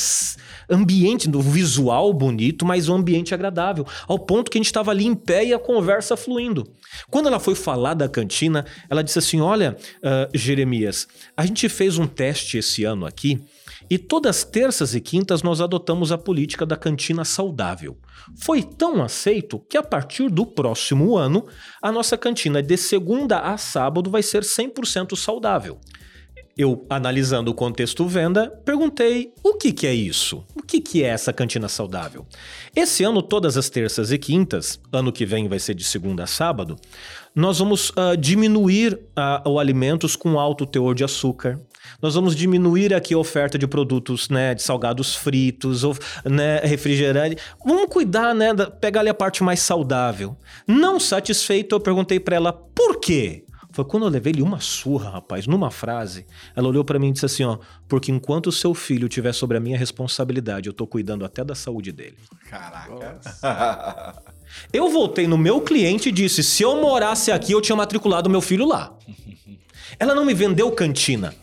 B: ambiente, do visual bonito, mas um ambiente agradável, ao ponto que a gente estava ali em pé e a conversa fluindo. Quando ela foi falar da cantina, ela disse assim: Olha, ah, Jeremias, a gente fez um teste esse ano aqui e todas as terças e quintas nós adotamos a política da cantina saudável. Foi tão aceito que a partir do próximo ano, a nossa cantina de segunda a sábado vai ser 100% saudável. Eu, analisando o contexto venda, perguntei o que, que é isso? O que, que é essa cantina saudável? Esse ano, todas as terças e quintas, ano que vem vai ser de segunda a sábado, nós vamos ah, diminuir ah, o alimentos com alto teor de açúcar. Nós vamos diminuir aqui a oferta de produtos, né, de salgados fritos, ou, né, refrigerante. Vamos cuidar, né, da, pegar ali a parte mais saudável. Não satisfeito, eu perguntei para ela por quê. Foi quando eu levei ele uma surra, rapaz, numa frase. Ela olhou pra mim e disse assim, ó, porque enquanto o seu filho estiver sobre a minha responsabilidade, eu tô cuidando até da saúde dele.
A: Caraca.
B: Eu voltei no meu cliente e disse: se eu morasse aqui, eu tinha matriculado meu filho lá. Ela não me vendeu cantina.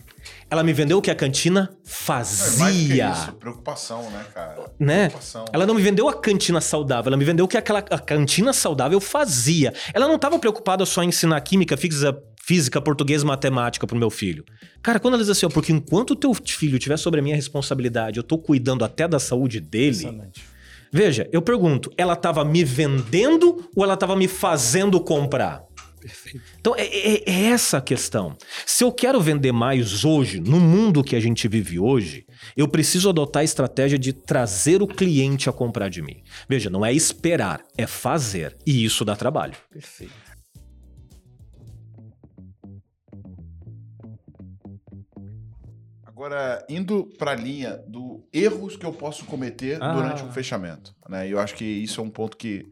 B: Ela me vendeu o que a cantina
A: que
B: fazia.
A: isso, preocupação, né, cara?
B: Né?
A: Preocupação.
B: Ela não me vendeu a cantina saudável, ela me vendeu o que aquela a cantina saudável fazia. Ela não estava preocupada só em ensinar química, física, física, português, matemática pro meu filho. Cara, quando ela diz assim, ó, porque enquanto o teu filho estiver sobre a minha responsabilidade, eu tô cuidando até da saúde dele. Veja, eu pergunto, ela estava me vendendo ou ela estava me fazendo comprar?
C: Perfeito.
B: Então, é, é- é essa a questão. Se eu quero vender mais hoje, no mundo que a gente vive hoje, eu preciso adotar a estratégia de trazer o cliente a comprar de mim. Veja, não é esperar, é fazer. E isso dá trabalho.
C: Perfeito.
A: Agora, indo para a linha do erros que eu posso cometer
B: Ah.
A: durante um fechamento. Né? Eu acho que isso é um ponto que.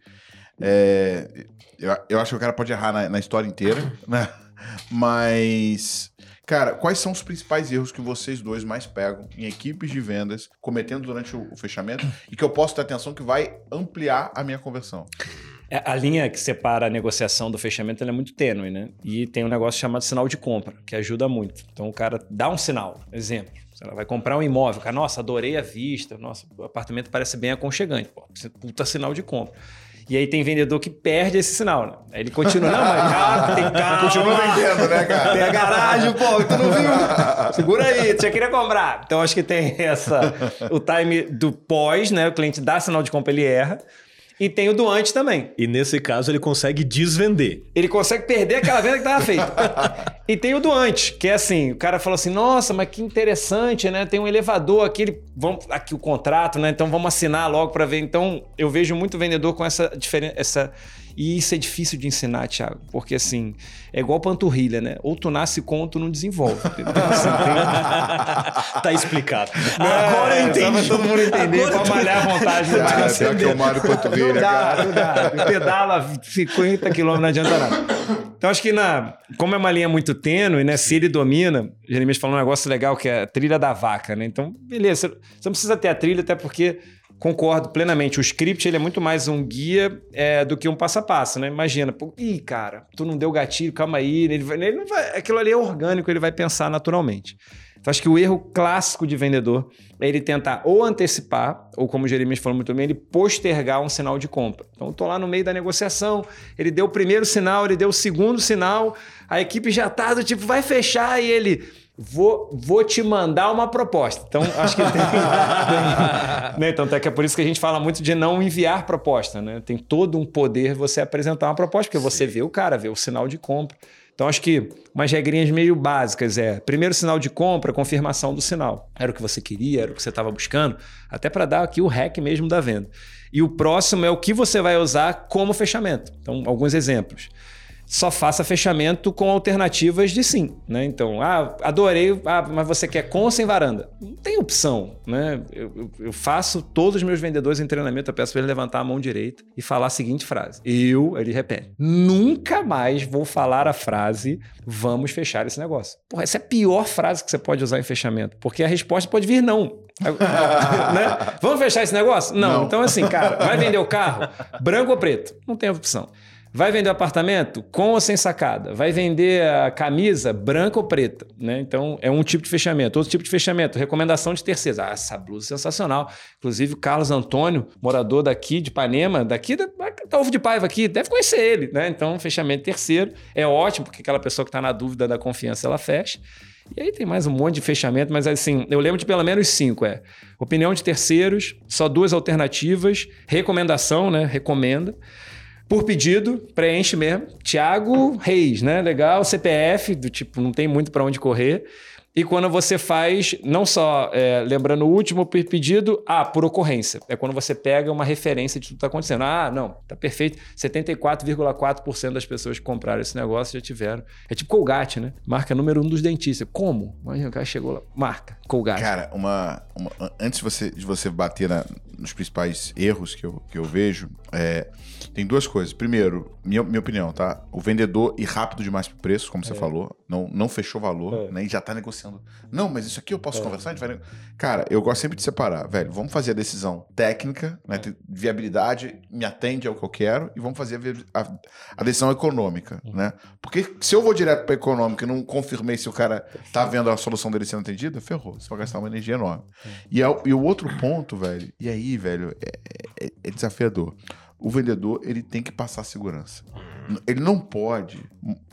A: É, eu, eu acho que o cara pode errar na, na história inteira, né? Mas. Cara, quais são os principais erros que vocês dois mais pegam em equipes de vendas cometendo durante o, o fechamento e que eu posso ter atenção que vai ampliar a minha conversão?
C: É, A linha que separa a negociação do fechamento ela é muito tênue, né? E tem um negócio chamado sinal de compra, que ajuda muito. Então o cara dá um sinal, exemplo. Lá, vai comprar um imóvel, cara, nossa, adorei a vista, nossa, o apartamento parece bem aconchegante. Pô, puta sinal de compra. E aí tem vendedor que perde esse sinal, né? Aí ele continua, não, mas calma, tem calma.
A: Continua vendendo, né, cara?
C: Tem a garagem, pô, tu não viu? Segura aí, tu já queria comprar. Então acho que tem essa o time do pós, né? O cliente dá sinal de compra, ele erra. E tem o do antes também.
B: E nesse caso ele consegue desvender.
C: Ele consegue perder aquela venda que estava feita. e tem o do antes, que é assim, o cara falou assim, nossa, mas que interessante, né? Tem um elevador aqui, ele, vamos, aqui o contrato, né? Então vamos assinar logo para ver. Então eu vejo muito vendedor com essa diferença, essa e isso é difícil de ensinar, Thiago, porque assim, é igual panturrilha, né? Ou tu nasce com ou tu não desenvolve. Então, assim,
B: tem... tá explicado.
C: Não, Agora eu entendi. todo mundo entender, pra malhar à vontade.
A: Cara, pior que o Mário panturrilha,
C: não dá,
A: cara.
C: Não dá, pedala 50 quilômetros, não adianta nada. Então acho que na, como é uma linha muito tênue, né? Se ele domina, Jeremias falou um negócio legal que é a trilha da vaca, né? Então, beleza, você não precisa ter a trilha, até porque concordo plenamente. O script ele é muito mais um guia é, do que um passo a passo, né? Imagina, pô, ih, cara, tu não deu gatilho, calma aí. Ele, vai, ele não vai, aquilo ali é orgânico, ele vai pensar naturalmente. Então, acho que o erro clássico de vendedor é ele tentar ou antecipar, ou como o Jeremias falou muito bem, ele postergar um sinal de compra. Então, eu tô lá no meio da negociação, ele deu o primeiro sinal, ele deu o segundo sinal, a equipe já tá do tipo, vai fechar, e ele Vou, vou te mandar uma proposta. Então, acho que tem. né? Então, até que é por isso que a gente fala muito de não enviar proposta. Né? Tem todo um poder você apresentar uma proposta, porque Sim. você vê o cara, vê o sinal de compra. Então, acho que umas regrinhas meio básicas é: primeiro sinal de compra, confirmação do sinal. Era o que você queria, era o que você estava buscando, até para dar aqui o hack mesmo da venda. E o próximo é o que você vai usar como fechamento. Então, alguns exemplos só faça fechamento com alternativas de sim, né? Então, ah, adorei, ah, mas você quer com ou sem varanda? Não tem opção, né? Eu, eu faço todos os meus vendedores em treinamento, eu peço para ele levantar a mão direita e falar a seguinte frase. Eu, ele repete, nunca mais vou falar a frase vamos fechar esse negócio. Porra, essa é a pior frase que você pode usar em fechamento, porque a resposta pode vir não. né? Vamos fechar esse negócio? Não. não. Então, assim, cara, vai vender o carro? Branco ou preto? Não tem opção. Vai vender o apartamento com ou sem sacada? Vai vender a camisa branca ou preta? Né? Então, é um tipo de fechamento. Outro tipo de fechamento, recomendação de terceiros. Ah, essa blusa é sensacional. Inclusive, o Carlos Antônio, morador daqui de Ipanema, daqui da, da Ovo de Paiva aqui, deve conhecer ele. Né? Então, fechamento terceiro é ótimo, porque aquela pessoa que está na dúvida da confiança, ela fecha. E aí tem mais um monte de fechamento, mas assim, eu lembro de pelo menos cinco. É opinião de terceiros, só duas alternativas, recomendação, né? Recomenda. Por pedido, preenche mesmo. Tiago Reis, né? Legal, CPF, do tipo, não tem muito para onde correr. E quando você faz, não só, é, lembrando o último pedido, ah, por ocorrência. É quando você pega uma referência de tudo que está acontecendo. Ah, não, tá perfeito. 74,4% das pessoas que compraram esse negócio já tiveram. É tipo Colgate, né? Marca número um dos dentistas. Como? Imagina, o cara chegou lá. Marca, Colgate.
A: Cara, uma, uma antes de você, de você bater na, nos principais erros que eu, que eu vejo, é, tem duas coisas. Primeiro, minha, minha opinião, tá? O vendedor ir rápido demais pro preço, como é. você falou, não, não fechou valor, é. né? E já tá negociando. Não, mas isso aqui eu posso é. conversar, a gente vai. Cara, eu gosto sempre de separar, velho. Vamos fazer a decisão técnica, né? É. Viabilidade, me atende ao que eu quero, e vamos fazer a, a, a decisão econômica, uhum. né? Porque se eu vou direto pra econômica e não confirmei se o cara tá vendo a solução dele sendo atendida, ferrou. Você vai gastar uma energia enorme. E, a, e o outro ponto, velho, e aí, velho, é, é, é desafiador o vendedor ele tem que passar segurança. Ele não pode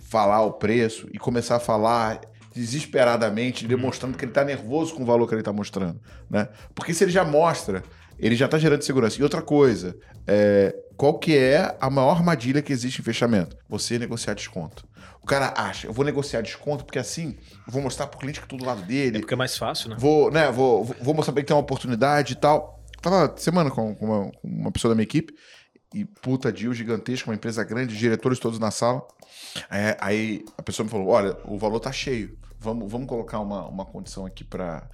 A: falar o preço e começar a falar desesperadamente, demonstrando que ele está nervoso com o valor que ele está mostrando, né? Porque se ele já mostra, ele já está gerando segurança. E outra coisa, é, qual que é a maior armadilha que existe em fechamento? Você negociar desconto. O cara acha, eu vou negociar desconto porque assim eu vou mostrar pro cliente que tudo do lado dele.
B: É porque é mais fácil, né?
A: Vou, né, vou, vou mostrar pra ele que tem uma oportunidade e tal. Tava semana com uma, com uma pessoa da minha equipe e puta deal gigantesca, uma empresa grande, diretores todos na sala. É, aí a pessoa me falou: olha, o valor tá cheio, vamos, vamos colocar uma, uma condição aqui para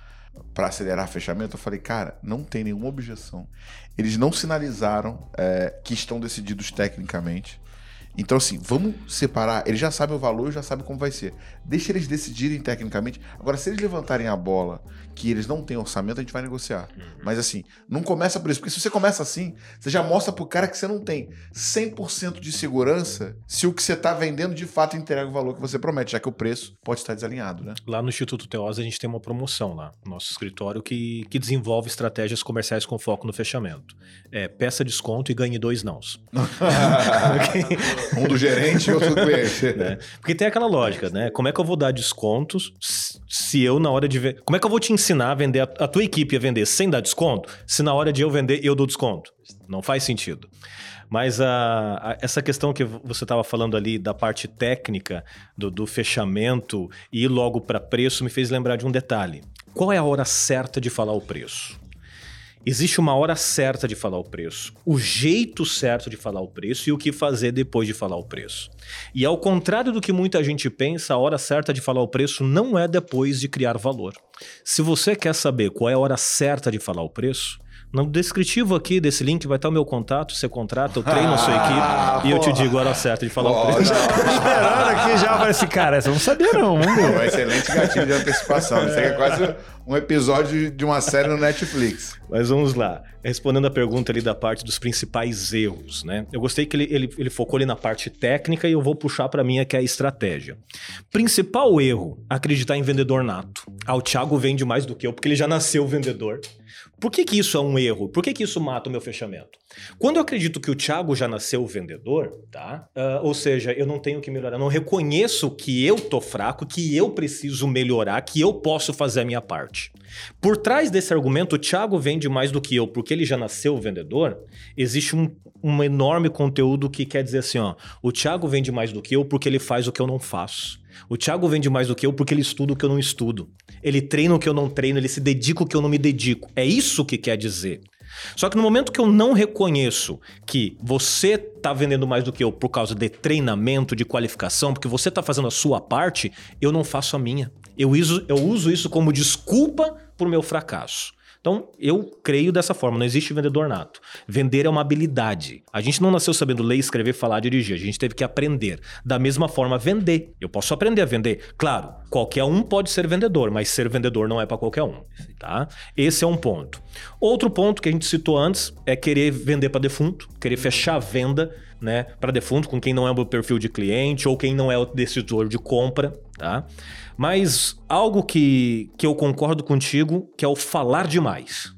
A: para acelerar fechamento, eu falei, cara, não tem nenhuma objeção. Eles não sinalizaram é, que estão decididos tecnicamente. Então, assim, vamos separar. Eles já sabem o valor, já sabem como vai ser. Deixa eles decidirem tecnicamente. Agora, se eles levantarem a bola que eles não têm orçamento, a gente vai negociar. Uhum. Mas, assim, não começa por isso. Porque se você começa assim, você já mostra pro cara que você não tem 100% de segurança se o que você tá vendendo de fato entrega o valor que você promete, já que o preço pode estar desalinhado, né?
B: Lá no Instituto Teosa, a gente tem uma promoção lá, no nosso escritório, que, que desenvolve estratégias comerciais com foco no fechamento. É, peça desconto e ganhe dois nãos.
A: um do gerente e outro do cliente.
B: Né? Porque tem aquela lógica, né? Como é que eu vou dar descontos se eu, na hora de ver. Como é que eu vou te ensinar a vender a, a tua equipe a vender sem dar desconto, se na hora de eu vender eu dou desconto? Não faz sentido. Mas a, a, essa questão que você estava falando ali da parte técnica, do, do fechamento e ir logo para preço, me fez lembrar de um detalhe. Qual é a hora certa de falar o preço? Existe uma hora certa de falar o preço, o jeito certo de falar o preço e o que fazer depois de falar o preço. E ao contrário do que muita gente pensa, a hora certa de falar o preço não é depois de criar valor. Se você quer saber qual é a hora certa de falar o preço, no descritivo aqui desse link vai estar o meu contato, você contrata, eu treino a sua equipe e eu te digo a hora certa de falar o preço.
C: Esperando aqui já para esse cara, essa eu não sabia não, vamos ver.
A: Um excelente gatilho de antecipação. Isso aqui é quase um episódio de uma série no Netflix.
B: Mas vamos lá. Respondendo a pergunta ali da parte dos principais erros, né? Eu gostei que ele, ele, ele focou ali na parte técnica e eu vou puxar para mim que é a estratégia. Principal erro, acreditar em vendedor nato. Ah, o Thiago vende mais do que eu porque ele já nasceu vendedor. Por que, que isso é um erro? Por que, que isso mata o meu fechamento? Quando eu acredito que o Thiago já nasceu vendedor, tá? Uh, ou seja, eu não tenho que melhorar, não reconheço que eu tô fraco, que eu preciso melhorar, que eu posso fazer a minha parte. Por trás desse argumento, o Thiago vende mais do que eu porque ele já nasceu vendedor, existe um, um enorme conteúdo que quer dizer assim, ó, o Thiago vende mais do que eu porque ele faz o que eu não faço. O Thiago vende mais do que eu porque ele estuda o que eu não estudo. Ele treina o que eu não treino, ele se dedica o que eu não me dedico. É isso que quer dizer. Só que no momento que eu não reconheço que você está vendendo mais do que eu por causa de treinamento, de qualificação, porque você está fazendo a sua parte, eu não faço a minha. Eu uso, eu uso isso como desculpa por meu fracasso. Então, eu creio dessa forma, não existe vendedor nato. Vender é uma habilidade. A gente não nasceu sabendo ler, escrever, falar, dirigir. A gente teve que aprender. Da mesma forma, vender. Eu posso aprender a vender. Claro, qualquer um pode ser vendedor, mas ser vendedor não é para qualquer um, tá? Esse é um ponto. Outro ponto que a gente citou antes é querer vender para defunto, querer fechar a venda, né, para defunto com quem não é o perfil de cliente ou quem não é o decisor de compra, tá? Mas algo que, que eu concordo contigo, que é o falar demais.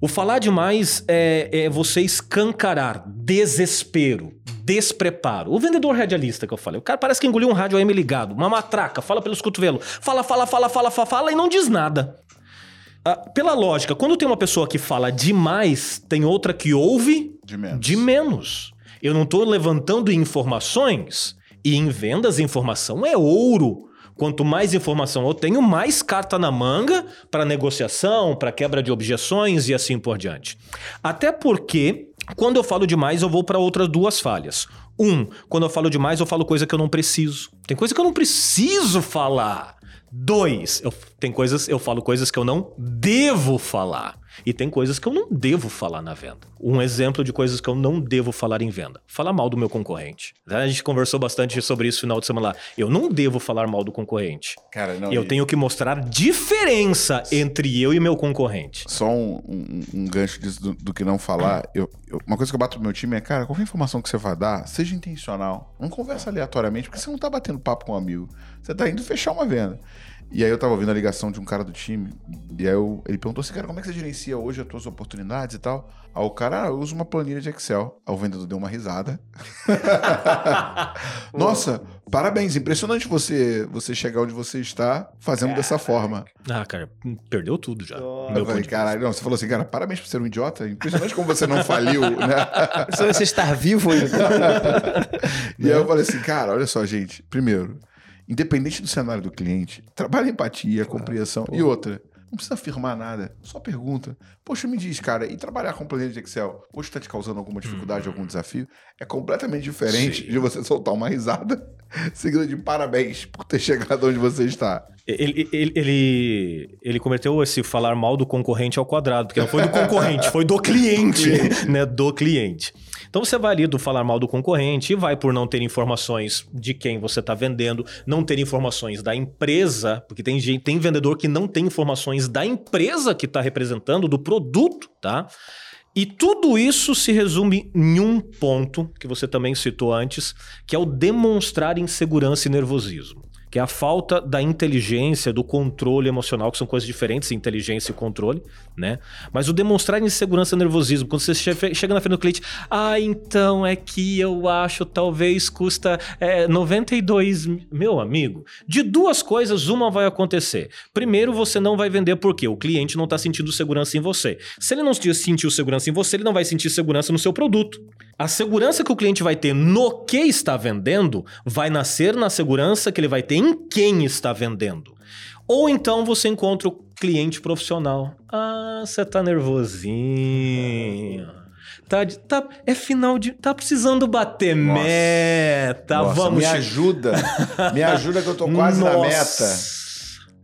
B: O falar demais é, é você escancarar desespero, despreparo. O vendedor radialista que eu falei, o cara parece que engoliu um rádio AM ligado, uma matraca, fala pelos cotovelos, fala, fala, fala, fala, fala, fala e não diz nada. Ah, pela lógica, quando tem uma pessoa que fala demais, tem outra que ouve
A: De menos.
B: de menos. Eu não estou levantando informações e em vendas informação é ouro. Quanto mais informação eu tenho, mais carta na manga para negociação, para quebra de objeções e assim por diante. Até porque, quando eu falo demais, eu vou para outras duas falhas. Um, quando eu falo demais, eu falo coisa que eu não preciso. Tem coisa que eu não preciso falar. Dois, eu, tem coisas, eu falo coisas que eu não devo falar. E tem coisas que eu não devo falar na venda. Um exemplo de coisas que eu não devo falar em venda. Falar mal do meu concorrente. A gente conversou bastante sobre isso no final de semana lá. Eu não devo falar mal do concorrente.
A: Cara, não.
B: eu
A: e-
B: tenho que mostrar diferença entre eu e meu concorrente.
A: Só um, um- um gancho disso do, do que não falar. Eu, eu- uma coisa que eu bato pro meu time é, cara, qualquer informação que você vai dar, seja intencional. Não conversa aleatoriamente, porque você não tá batendo papo com um amigo. Você tá indo fechar uma venda. E aí eu tava ouvindo a ligação de um cara do time, e aí eu- ele perguntou assim, cara, como é que você gerencia hoje as tuas oportunidades e tal? Aí o cara, ah, eu uso uma planilha de Excel. Aí o vendedor deu uma risada. Nossa, parabéns, impressionante você você chegar onde você está fazendo dessa forma.
B: Ah, cara, perdeu tudo já. Meu
A: Eu falei, caralho, não, você falou assim, cara, parabéns por ser um idiota. Impressionante como você não faliu, né?
C: Você estar vivo ainda.
A: E aí eu falei assim, cara, olha só, gente. Primeiro, independente do cenário do cliente, trabalha empatia, a compreensão. E outra, não precisa afirmar nada, só pergunta. Poxa, me diz, cara, e trabalhar com planilha de Excel, hoje tá te causando alguma dificuldade, algum desafio? É completamente diferente
B: Sim.
A: de você soltar uma risada seguida de parabéns por ter chegado onde você está.
B: Ele, ele, ele, ele cometeu esse falar mal do concorrente ao quadrado, porque não foi do concorrente, foi do cliente, né? Do cliente. Então você vai ali do falar mal do concorrente vai por não ter informações de quem você está vendendo, não ter informações da empresa, porque tem gente, tem vendedor que não tem informações da empresa que está representando, do produto, tá? E tudo isso se resume em um ponto que você também citou antes, que é o demonstrar insegurança e nervosismo. Que é a falta da inteligência, do controle emocional, que são coisas diferentes, inteligência e controle, né? Mas o demonstrar insegurança e nervosismo, quando você chega na frente do cliente, ah, então é que eu acho talvez custa é, 92 meu amigo. De duas coisas, uma vai acontecer. Primeiro, você não vai vender porque o cliente não está sentindo segurança em você. Se ele não sentiu segurança em você, ele não vai sentir segurança no seu produto. A segurança que o cliente vai ter no que está vendendo vai nascer na segurança que ele vai ter em quem está vendendo. Ou então você encontra o cliente profissional. Ah, você tá nervosinho. Tá, tá, é final de. Tá precisando bater Nossa. meta. Nossa, Vamos.
A: Me ajuda. me ajuda que eu tô quase Nossa. na meta.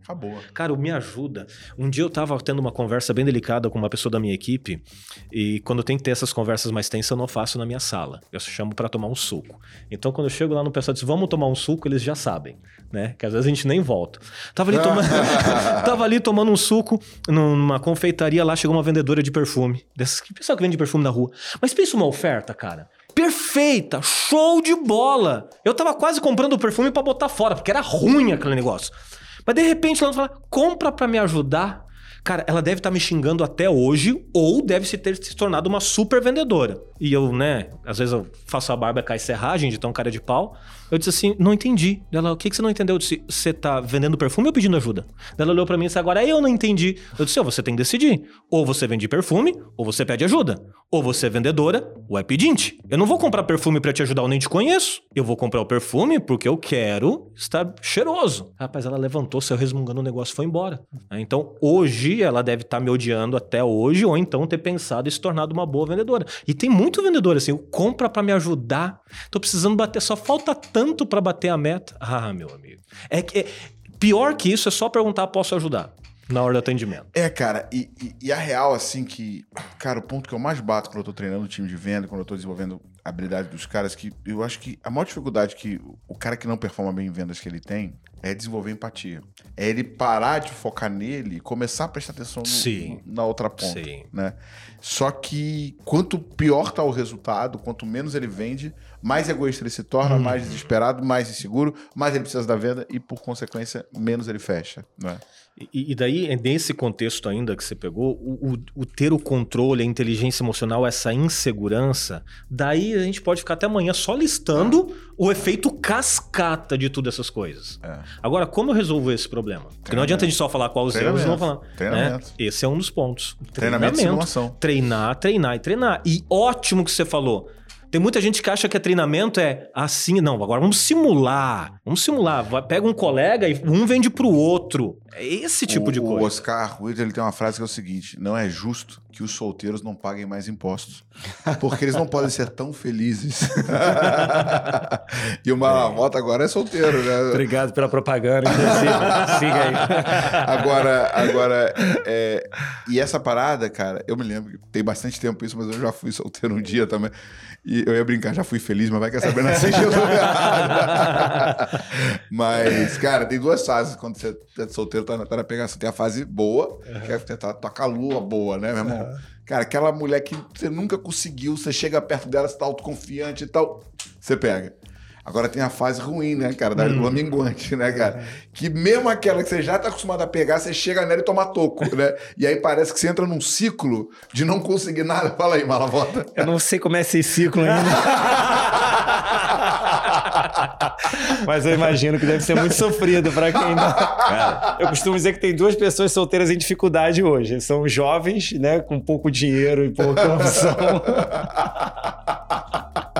B: Acabou. Cara, me ajuda. Um dia eu tava tendo uma conversa bem delicada com uma pessoa da minha equipe, e quando eu tenho que ter essas conversas mais tensas, eu não faço na minha sala. Eu chamo para tomar um suco. Então, quando eu chego lá no pessoal e diz, vamos tomar um suco, eles já sabem, né? Que às vezes a gente nem volta. Tava ali, toma... tava ali tomando um suco numa confeitaria lá, chegou uma vendedora de perfume. Dessas que pessoal que vende perfume na rua. Mas pensa uma oferta, cara perfeita, show de bola. Eu tava quase comprando o perfume para botar fora, porque era ruim aquele negócio. Mas de repente ela fala: compra para me ajudar. Cara, ela deve estar tá me xingando até hoje, ou deve se ter se tornado uma super vendedora. E eu, né, às vezes eu faço a barba cai serragem de tão cara de pau. Eu disse assim, não entendi. Ela, o que, que você não entendeu? Eu disse, você tá vendendo perfume ou pedindo ajuda? Ela olhou para mim e disse, agora eu não entendi. Eu disse, oh, você tem que decidir. Ou você vende perfume, ou você pede ajuda. Ou você é vendedora, ou é pedinte. Eu não vou comprar perfume para te ajudar, eu nem te conheço. Eu vou comprar o perfume porque eu quero estar cheiroso. Rapaz, ela levantou, saiu resmungando o negócio foi embora. Então, hoje, ela deve estar tá me odiando até hoje, ou então ter pensado e se tornado uma boa vendedora. E tem muito vendedor assim, compra para me ajudar. Tô precisando bater, só falta tanto para bater a meta. Ah, meu amigo. É que é, pior que isso é só perguntar, posso ajudar? Na hora do atendimento.
A: É, cara, e, e, e, a real, assim, que. Cara, o ponto que eu mais bato quando eu tô treinando o time de venda, quando eu tô desenvolvendo a habilidade dos caras, que eu acho que a maior dificuldade que o cara que não performa bem em vendas que ele tem é desenvolver empatia. É ele parar de focar nele e começar a prestar atenção no, na outra ponta. Sim. Né? Só que quanto pior tá o resultado, quanto menos ele vende, mais egoísta ele se torna, hum. mais desesperado, mais inseguro, mais ele precisa da venda e, por consequência, menos ele fecha. Né?
B: E, e, daí, é nesse contexto ainda que você pegou, o, o, o, ter o controle, a inteligência emocional, essa insegurança, daí a gente pode ficar até amanhã só listando ah. o efeito cascata de todas essas coisas. É. Agora, como eu resolvo esse problema? Porque não adianta a gente só falar qual os erros não falar. Né? Esse é um dos pontos.
A: Treinamento, Treinamento
B: Treinar, treinar e treinar. E ótimo que você falou. Tem muita gente que acha que é treinamento é assim, não, agora vamos simular. Vamos simular. Pega um colega e um vende pro outro. É esse tipo
A: o,
B: de coisa.
A: O Oscar Wilde ele tem uma frase que é o seguinte: não é justo que os solteiros não paguem mais impostos. Porque eles não podem ser tão felizes. e o Malamota agora é solteiro, né?
C: Obrigado pela propaganda, Siga aí.
A: agora, agora é... e essa parada, cara, eu me lembro que tem bastante tempo isso, mas eu já fui solteiro um dia também. E eu ia brincar, já fui feliz, mas vai que essa Brena seja Mas, cara, tem duas fases quando você é solteiro, tá, tá na pegação. Tem a fase boa, uhum. que é tentar tocar a lua boa, né, meu irmão? Uhum. Cara, aquela mulher que você nunca conseguiu, você chega perto dela, você tá autoconfiante e tal, você pega. Agora tem a fase ruim, né, cara, da hum. minguante, né, cara? Que mesmo aquela que você já tá acostumado a pegar, você chega nela e toma toco, né? E aí parece que você entra num ciclo de não conseguir nada. Fala aí, Malavota.
C: Eu não sei como é esse ciclo ainda. Mas eu imagino que deve ser muito sofrido para quem não. Cara, eu costumo dizer que tem duas pessoas solteiras em dificuldade hoje. São jovens, né, com pouco dinheiro e pouca opção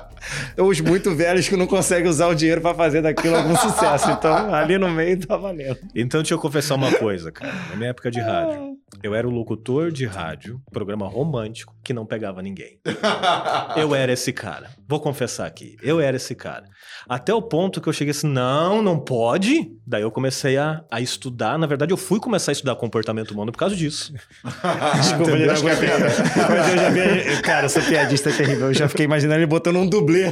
C: os muito velhos que não conseguem usar o dinheiro para fazer daquilo algum sucesso. Então, ali no meio tá valendo.
B: Então, deixa eu confessar uma coisa, cara. Na minha época de rádio, eu era o locutor de rádio, programa romântico, que não pegava ninguém. Eu era esse cara. Vou confessar aqui. Eu era esse cara. Até o ponto que eu cheguei assim, não, não pode. Daí eu comecei a, a estudar. Na verdade, eu fui começar a estudar comportamento humano por causa disso.
C: Desculpa, ele não Mas eu já vi... Cara, essa piadista é terrível. Eu já fiquei imaginando ele botando um dublê.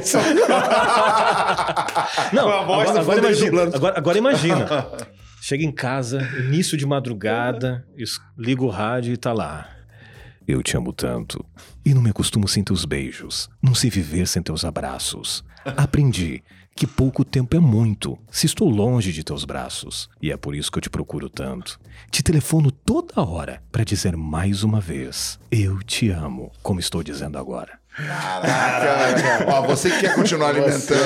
B: não, agora, agora, imagina, agora, agora imagina. Chega em casa, início de madrugada, liga o rádio e tá lá. Eu te amo tanto E não me acostumo sem teus beijos, não sei viver sem teus abraços. Aprendi que pouco tempo é muito se estou longe de teus braços. E é por isso que eu te procuro tanto. Te telefono toda hora para dizer mais uma vez: Eu te amo, como estou dizendo agora.
A: Caraca! Ó, você que quer continuar alimentando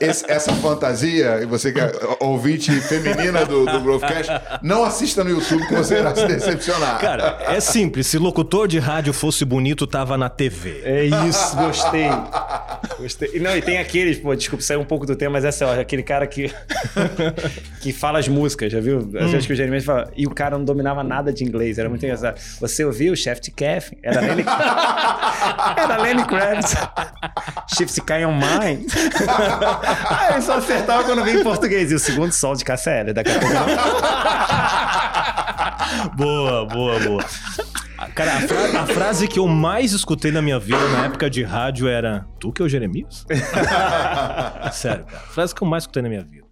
A: esse- essa fantasia, e você que é ouvinte feminina do, do Growthcast, não assista no YouTube que você irá se decepcionar.
B: Cara, é simples. Se locutor de rádio fosse bonito, tava na TV.
C: É isso, gostei. Gostei. E Não, e tem aqueles, pô, desculpa, saiu um pouco do tema, mas essa é ó, aquele cara que que fala as músicas, já viu? Às vezes que o Jeremias fala, e o cara não dominava nada de inglês, era muito engraçado. Você ouviu o Chef Kef? Era Lenny Era Lenny Kravitz. Chips on Mine. Aí só acertava quando vinha em português. E o segundo sol de KCL, daqui a pouco.
B: Boa, boa, boa. Cara, a, fra- a frase que eu mais escutei na minha vida na época de rádio era: Tu que é o Jeremias? Sério, cara. A frase que eu mais escutei na minha vida.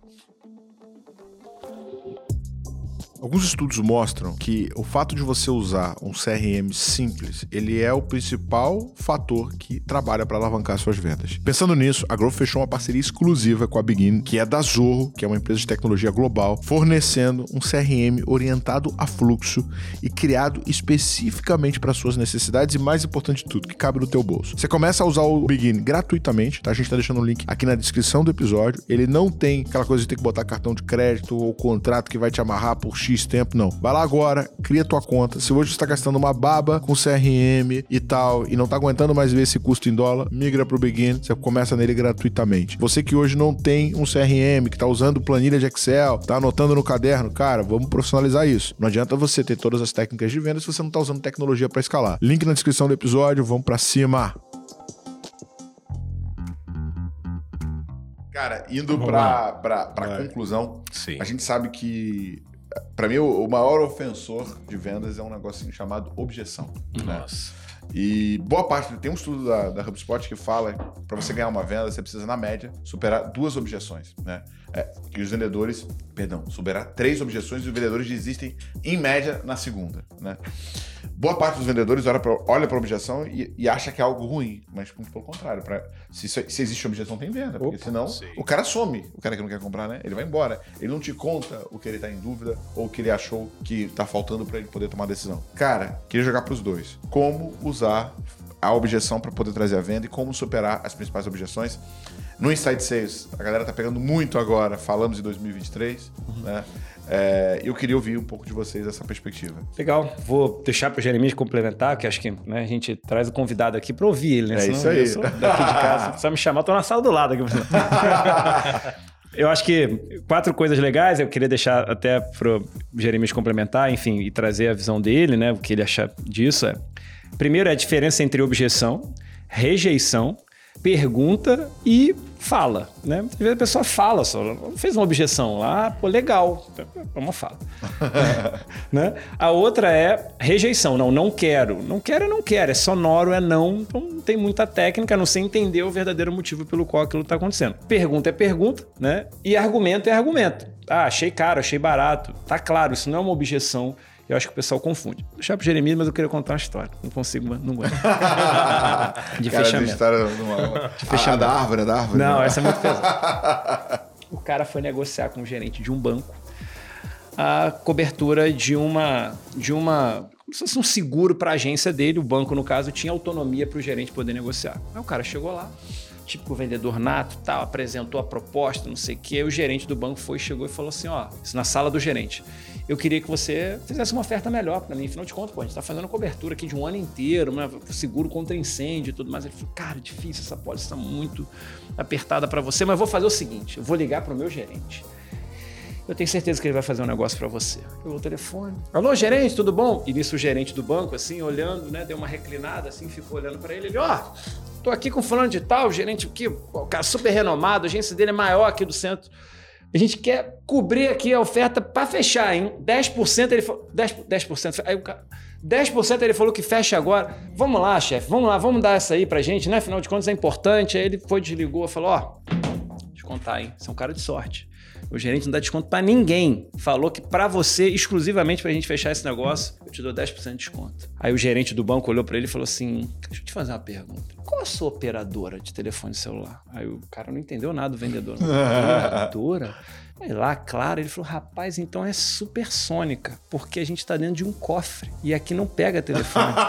A: Alguns estudos mostram que o fato de você usar um CRM simples, ele é o principal fator que trabalha para alavancar suas vendas. Pensando nisso, a Growth fechou uma parceria exclusiva com a Begin, que é da Zorro, que é uma empresa de tecnologia global, fornecendo um CRM orientado a fluxo e criado especificamente para suas necessidades e mais importante de tudo, que cabe no teu bolso. Você começa a usar o Begin gratuitamente, tá? A gente tá deixando o link aqui na descrição do episódio. Ele não tem aquela coisa de ter que botar cartão de crédito ou contrato que vai te amarrar por X tempo, não. Vai lá agora, cria tua conta. Se hoje você está gastando uma baba com CRM e tal e não tá aguentando mais ver esse custo em dólar, migra pro Begin, você começa nele gratuitamente. Você que hoje não tem um CRM, que tá usando planilha de Excel, tá anotando no caderno, cara, vamos profissionalizar isso. Não adianta você ter todas as técnicas de venda se você não tá usando tecnologia para escalar. Link na descrição do episódio, vamos para cima. Cara, indo
B: Vai.
A: conclusão,
B: Sim.
A: a gente sabe que, pra mim, o maior ofensor de vendas é um negocinho chamado objeção. Né?
B: Nossa.
A: E boa parte, tem um estudo da, da HubSpot que fala para você ganhar uma venda, você precisa, na média, superar duas objeções. Né? É, que os vendedores, perdão, superar três objeções e os vendedores desistem, em média, na segunda. Né? Boa parte dos vendedores olha para olha a objeção e, e acha que é algo ruim, mas muito pelo contrário. Pra, se, se existe objeção, tem venda. Porque
C: Opa,
A: senão
B: sim.
A: o cara some, o cara que não quer comprar, né? Ele vai embora. Ele não te conta o que ele tá em dúvida ou o que ele achou que tá faltando para ele poder tomar decisão. Cara, queria jogar pros dois. Como usar a objeção para poder trazer a venda e como superar as principais objeções. No Inside Sales, a galera tá pegando muito agora, falamos em 2023, né? É, eu queria ouvir um pouco de vocês essa perspectiva.
C: Legal, vou deixar para o Jeremias complementar, que acho que né, a gente traz o convidado aqui para ouvir ele, né?
A: É
C: Senão
A: isso aí.
C: eu daqui de casa, só me chamar, tô na sala do lado aqui. Eu acho que quatro coisas legais, eu queria deixar até pro Jeremias complementar, enfim, e trazer a visão dele, né? O que ele acha disso é. Primeiro é a diferença entre objeção, rejeição, pergunta e fala, né? Às vezes a pessoa fala só, fez uma objeção lá, pô, legal, é uma fala. né? A outra é rejeição, não, não quero. Não quero, é não quero, é sonoro, é não, então não tem muita técnica, a não sei entender o verdadeiro motivo pelo qual aquilo está acontecendo. Pergunta é pergunta, né? E argumento é argumento. Ah, achei caro, achei barato. Tá claro, isso não é uma objeção. Eu acho que o pessoal confunde. Vou deixar pro Jeremias, mas eu queria contar uma história. Não consigo, mas não aguento. De
A: Cara,
C: fechamento.
A: de estar numa... Ah, da árvore, da árvore.
C: Não,
A: né?
C: essa é muito pesada. o cara foi negociar com o gerente de um banco a cobertura de uma de uma como se fosse um seguro para a agência dele. O banco, no caso, tinha autonomia para o gerente poder negociar. Aí o cara chegou lá, tipo vendedor nato, tal, apresentou a proposta, não sei o quê. Aí o gerente do banco foi, chegou e falou assim, ó, isso na sala do gerente. Eu queria que você fizesse uma oferta melhor para mim. Afinal de contas, pô, a gente está fazendo cobertura aqui de um ano inteiro, né? seguro contra incêndio e tudo mais. Ele falou, cara, difícil, essa pólice está muito apertada para você, mas eu vou fazer o seguinte, eu vou ligar para o meu gerente. Eu tenho certeza que ele vai fazer um negócio para você. Pegou o telefone. Alô, gerente, tudo bom? E nisso o gerente do banco, assim, olhando, né? Deu uma reclinada, assim, ficou olhando para ele. Ele, ó, tô aqui com fulano de tal, gerente aqui, o cara super renomado, a agência dele é maior aqui do centro. A gente quer cobrir aqui a oferta para fechar, hein? 10% ele falou. 10%, 10%. Aí o cara. 10% ele falou que fecha agora. Vamos lá, chefe, vamos lá, vamos dar essa aí pra gente, né? Afinal de contas é importante. Aí ele foi, desligou, falou: Ó, deixa eu contar, hein? Você é um cara de sorte. O gerente não dá desconto pra ninguém. Falou que pra você, exclusivamente pra gente fechar esse negócio, eu te dou 10% de desconto. Aí o gerente do banco olhou pra ele e falou assim: Deixa eu te fazer uma pergunta. Qual a sua operadora de telefone celular? Aí o cara não entendeu nada do vendedor. Operadora? Aí lá, claro, ele falou: rapaz, então é supersônica, porque a gente tá dentro de um cofre e aqui não pega telefone.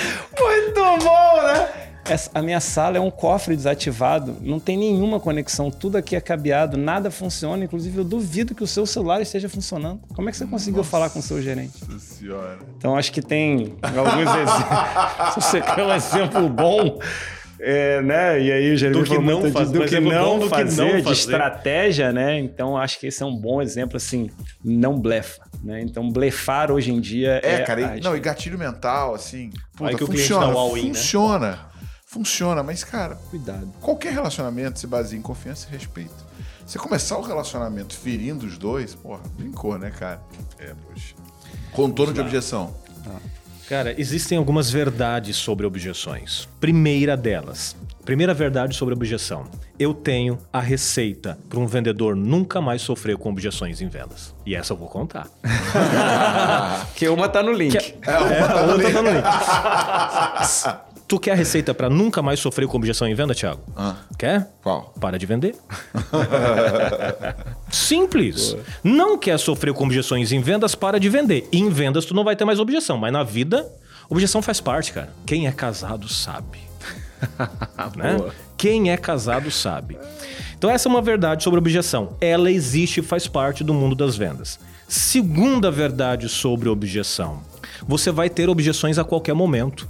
C: Muito bom, né? Essa- a minha sala é um cofre desativado, não tem nenhuma conexão, tudo aqui é cabeado, nada funciona. Inclusive, eu duvido que o seu celular esteja funcionando. Como é que você conseguiu falar com o seu gerente?
A: Nossa senhora.
C: Então, acho que tem alguns exemplos. Se você quer um exemplo bom, é, né? E aí o gerente
B: Do que não
C: de-
B: fazer,
C: do que não
B: bom do que
C: fazer,
B: não
C: de
B: fazer.
C: estratégia, né? Então, acho que esse é um bom exemplo, assim, não blefa. Né? Então, blefar hoje em dia
A: É,
C: é.
A: cara, e, não, e gatilho mental, assim. Puta,
B: que o cliente
A: funciona,
B: dá um all-in, né?
A: Funciona. Mas, cara,
C: Cuidado.
A: qualquer relacionamento se baseia em confiança e respeito. Você começar o relacionamento ferindo os dois, porra, brincou, né, cara? É, poxa. Contorno de objeção.
B: Cara, existem algumas verdades sobre objeções. Primeira delas. Primeira verdade sobre objeção. Eu tenho a receita para um vendedor nunca mais sofrer com objeções em vendas. E essa eu vou contar.
C: Que uma tá no link.
B: É, a outra tá no link. Tu quer a receita para nunca mais sofrer com objeção em venda, Thiago?
A: Ah,
B: Quer?
A: qual?
B: Para de vender. Simples. Não quer sofrer com objeções em vendas, para de vender. Em vendas tu não vai ter mais objeção, mas na vida, objeção faz parte, cara. Quem é casado sabe. né?
C: Boa.
B: Quem é casado sabe. Então essa é uma verdade sobre objeção. Ela existe e faz parte do mundo das vendas. Segunda verdade sobre objeção. Você vai ter objeções a qualquer momento.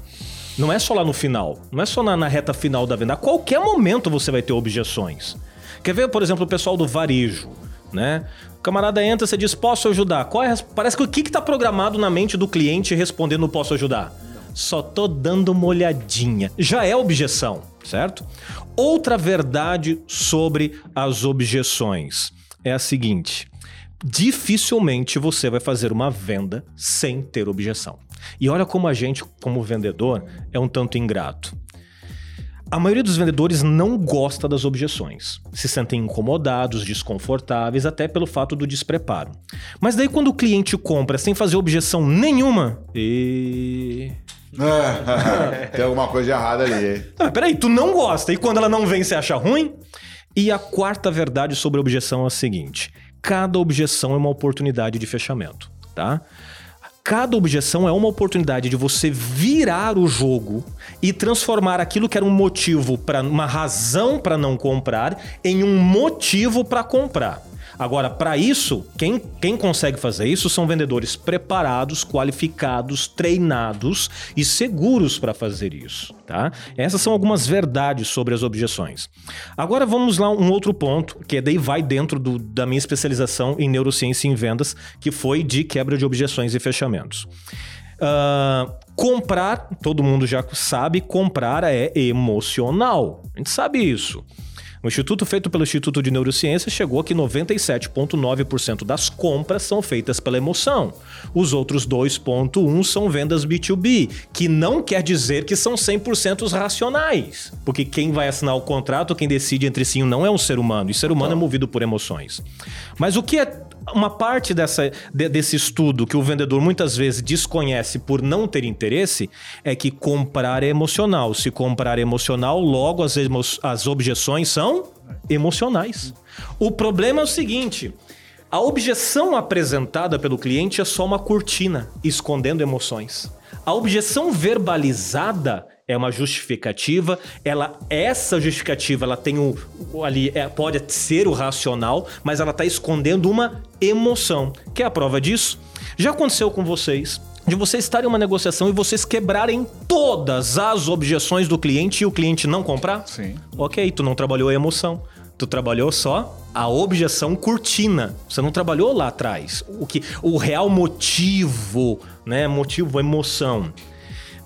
B: Não é só lá no final, não é só na, na reta final da venda. A qualquer momento você vai ter objeções. Quer ver, por exemplo, o pessoal do varejo, né? O camarada entra, você diz, posso ajudar? Qual é Parece que o que está programado na mente do cliente respondendo posso ajudar? Só tô dando uma olhadinha. Já é objeção, certo? Outra verdade sobre as objeções é a seguinte: dificilmente você vai fazer uma venda sem ter objeção. E olha como a gente, como vendedor, é um tanto ingrato. A maioria dos vendedores não gosta das objeções. Se sentem incomodados, desconfortáveis, até pelo fato do despreparo. Mas daí quando o cliente compra sem fazer objeção nenhuma, e
A: Tem alguma coisa errada ali.
B: ah, peraí, tu não gosta e quando ela não vem você acha ruim? E a quarta verdade sobre a objeção é a seguinte: cada objeção é uma oportunidade de fechamento, tá? Cada objeção é uma oportunidade de você virar o jogo e transformar aquilo que era um motivo para uma razão para não comprar em um motivo para comprar. Agora, para isso, quem, quem consegue fazer isso são vendedores preparados, qualificados, treinados e seguros para fazer isso, tá? Essas são algumas verdades sobre as objeções. Agora vamos lá um outro ponto, que daí vai dentro do- da minha especialização em neurociência em vendas, que foi de quebra de objeções e fechamentos. Ah, comprar, todo mundo já sabe, comprar é emocional. A gente sabe isso. O instituto feito pelo Instituto de Neurociência chegou que 97,9% das compras são feitas pela emoção. Os outros 2,1% são vendas B2B, que não quer dizer que são 100% racionais. Porque quem vai assinar o contrato, quem decide entre ou não é um ser humano. E ser humano é movido por emoções. Mas o que é uma parte dessa, de- desse estudo que o vendedor muitas vezes desconhece por não ter interesse é que comprar é emocional. Se comprar é emocional, logo as, emo- as objeções são emocionais. O problema é o seguinte. A objeção apresentada pelo cliente é só uma cortina escondendo emoções. A objeção verbalizada é uma justificativa, ela essa justificativa ela tem o, o ali é, pode ser o racional, mas ela está escondendo uma emoção. Quer a prova disso? Já aconteceu com vocês de vocês estarem em uma negociação e vocês quebrarem todas as objeções do cliente e o cliente não comprar?
A: Sim.
B: Ok, tu não trabalhou a emoção. Tu trabalhou só a objeção cortina. Você não trabalhou lá atrás. O que o real motivo, né? Motivo, emoção.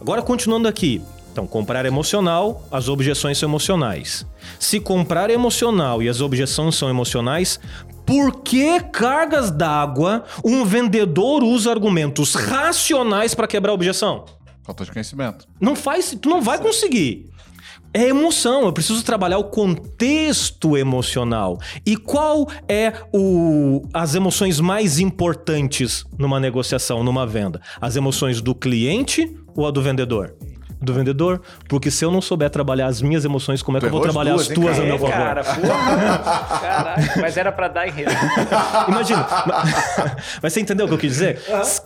B: Agora continuando aqui. Então, comprar é emocional, as objeções são emocionais. Se comprar é emocional e as objeções são emocionais, por que cargas d'água um vendedor usa argumentos racionais para quebrar a objeção?
A: Falta de conhecimento.
B: Não faz, tu não vai conseguir. É emoção, eu preciso trabalhar o contexto emocional. E qual é o, as emoções mais importantes numa negociação, numa venda? As emoções do cliente ou a do vendedor? Do vendedor, porque se eu não souber trabalhar as minhas emoções, como é que eu vou trabalhar
A: duas,
B: as
A: hein,
B: tuas a
A: cara?
B: meu
C: É,
B: favor?
C: cara, porra. Caraca, mas era pra dar enredo.
B: Imagina. Mas você entendeu o que eu quis dizer?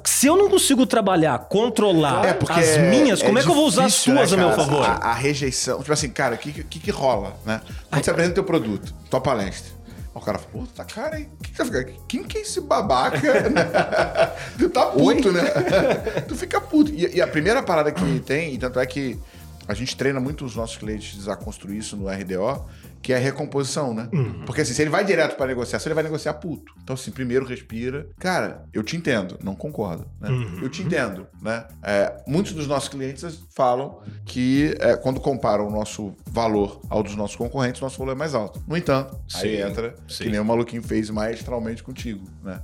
B: Se eu não consigo trabalhar, controlar as minhas, como é, que eu vou usar as
A: difícil,
B: suas
A: né,
B: a meu favor?
A: A, a rejeição. Tipo assim, cara, o que, que, que rola, né? Quando você apresenta teu produto, tua palestra. O cara fala, pô, tá cara, hein? Que fica- Quem que é esse babaca? tu tá puto, né? tu fica puto. E, e a primeira parada que tem, e tanto é que a gente treina muito os nossos clientes a construir isso no RDO, que é a recomposição, né? Porque assim, se ele vai direto pra negociação, ele vai negociar puto. Então, assim, primeiro respira. Cara, eu te entendo, não concordo, né? Eu te entendo, né? É, muitos dos nossos clientes falam que é, quando comparam o nosso valor ao dos nossos concorrentes, nosso valor é mais alto. No entanto, aí
B: Sim,
A: entra
B: sim.
A: que nem o maluquinho fez maestralmente contigo, né?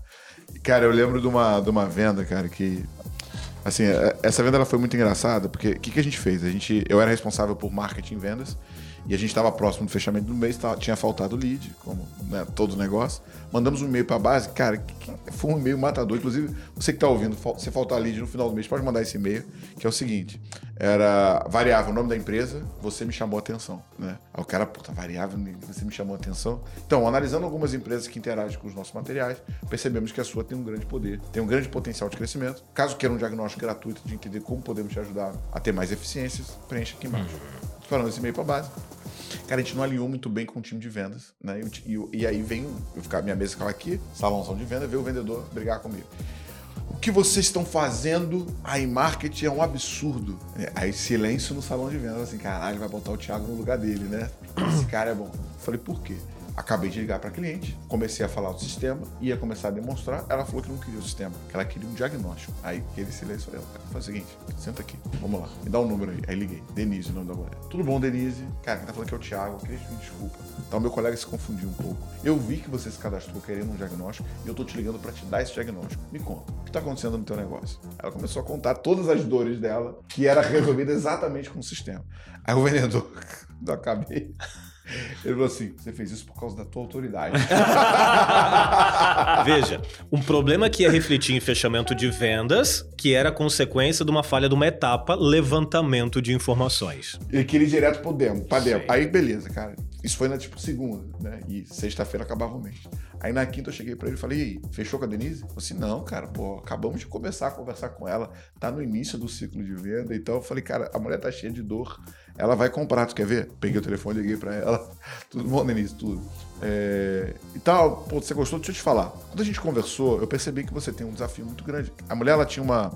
A: Cara, eu lembro de uma, de uma venda, cara, que Assim, é- essa venda ela foi muito engraçada, porque o que, que a gente fez? A gente, eu era responsável por marketing e vendas, e a gente estava próximo do fechamento do mês, tava- tinha faltado lead, como né, todo negócio. Mandamos um e-mail para a base, cara, que- que- foi um e-mail matador. Inclusive, você que está ouvindo, se faltar lead no final do mês, pode mandar esse e-mail, que é o seguinte: era variável o nome da empresa, você me chamou a atenção. Né? Aí o cara, puta, variável, você me chamou a atenção. Então, analisando algumas empresas que interagem com os nossos materiais, percebemos que a sua tem um grande poder, tem um grande potencial de crescimento. Caso queira um diagnóstico gratuito de entender como podemos te ajudar a ter mais eficiências, preencha aqui embaixo. Falando esse e-mail para base. Cara, a gente não alinhou muito bem com o time de vendas, né? E, e e aí vem, eu ficar, minha mesa ficava aqui, salãozão de venda, veio o vendedor brigar comigo. O que vocês estão fazendo aí, marketing, é um absurdo. É, Aí silêncio no salão de vendas, assim, caralho, vai botar o Thiago no lugar dele, né? Esse cara é bom. Falei, por quê? Acabei de ligar para cliente, comecei a falar do sistema, ia começar a demonstrar. Ela falou que não queria o sistema, que ela queria um diagnóstico. Aí aquele silêncio, eu falei, faz o seguinte, senta aqui, vamos lá, me dá um número aí. Aí liguei, Denise, o nome da mulher. Tudo bom, Denise? Cara, quem tá falando que é o Thiago, queria pedir desculpa. Então, meu colega se confundiu um pouco. Eu vi que você se cadastrou querendo um diagnóstico e eu tô te ligando para te dar esse diagnóstico. Me conta, o que tá acontecendo no teu negócio? Ela começou a contar todas as dores dela, que era resolvida exatamente com o sistema. Aí o vendedor, acabei. Ele falou assim: você fez isso por causa da tua autoridade.
B: Veja, um problema que ia refletir em fechamento de vendas, que era consequência de uma falha de uma etapa, levantamento de informações.
A: Ele queria ir direto pro demo, pra demo.
B: Sim.
A: Aí, beleza, cara. Isso foi na tipo segunda, né? E sexta-feira acabava o mês. Aí na quinta eu cheguei pra ele e falei: e aí, fechou com a Denise? Eu falei assim: não, cara, pô, acabamos de começar a conversar com ela. Tá no início do ciclo de venda. Então eu falei: cara, a mulher tá cheia de dor. Ela vai comprar, tu quer ver? Peguei o telefone, liguei pra ela. Tudo bom, Denise? Tudo. É... E tal, pô, você gostou? Deixa eu te falar. Quando a gente conversou, eu percebi que você tem um desafio muito grande. A mulher, ela tinha uma.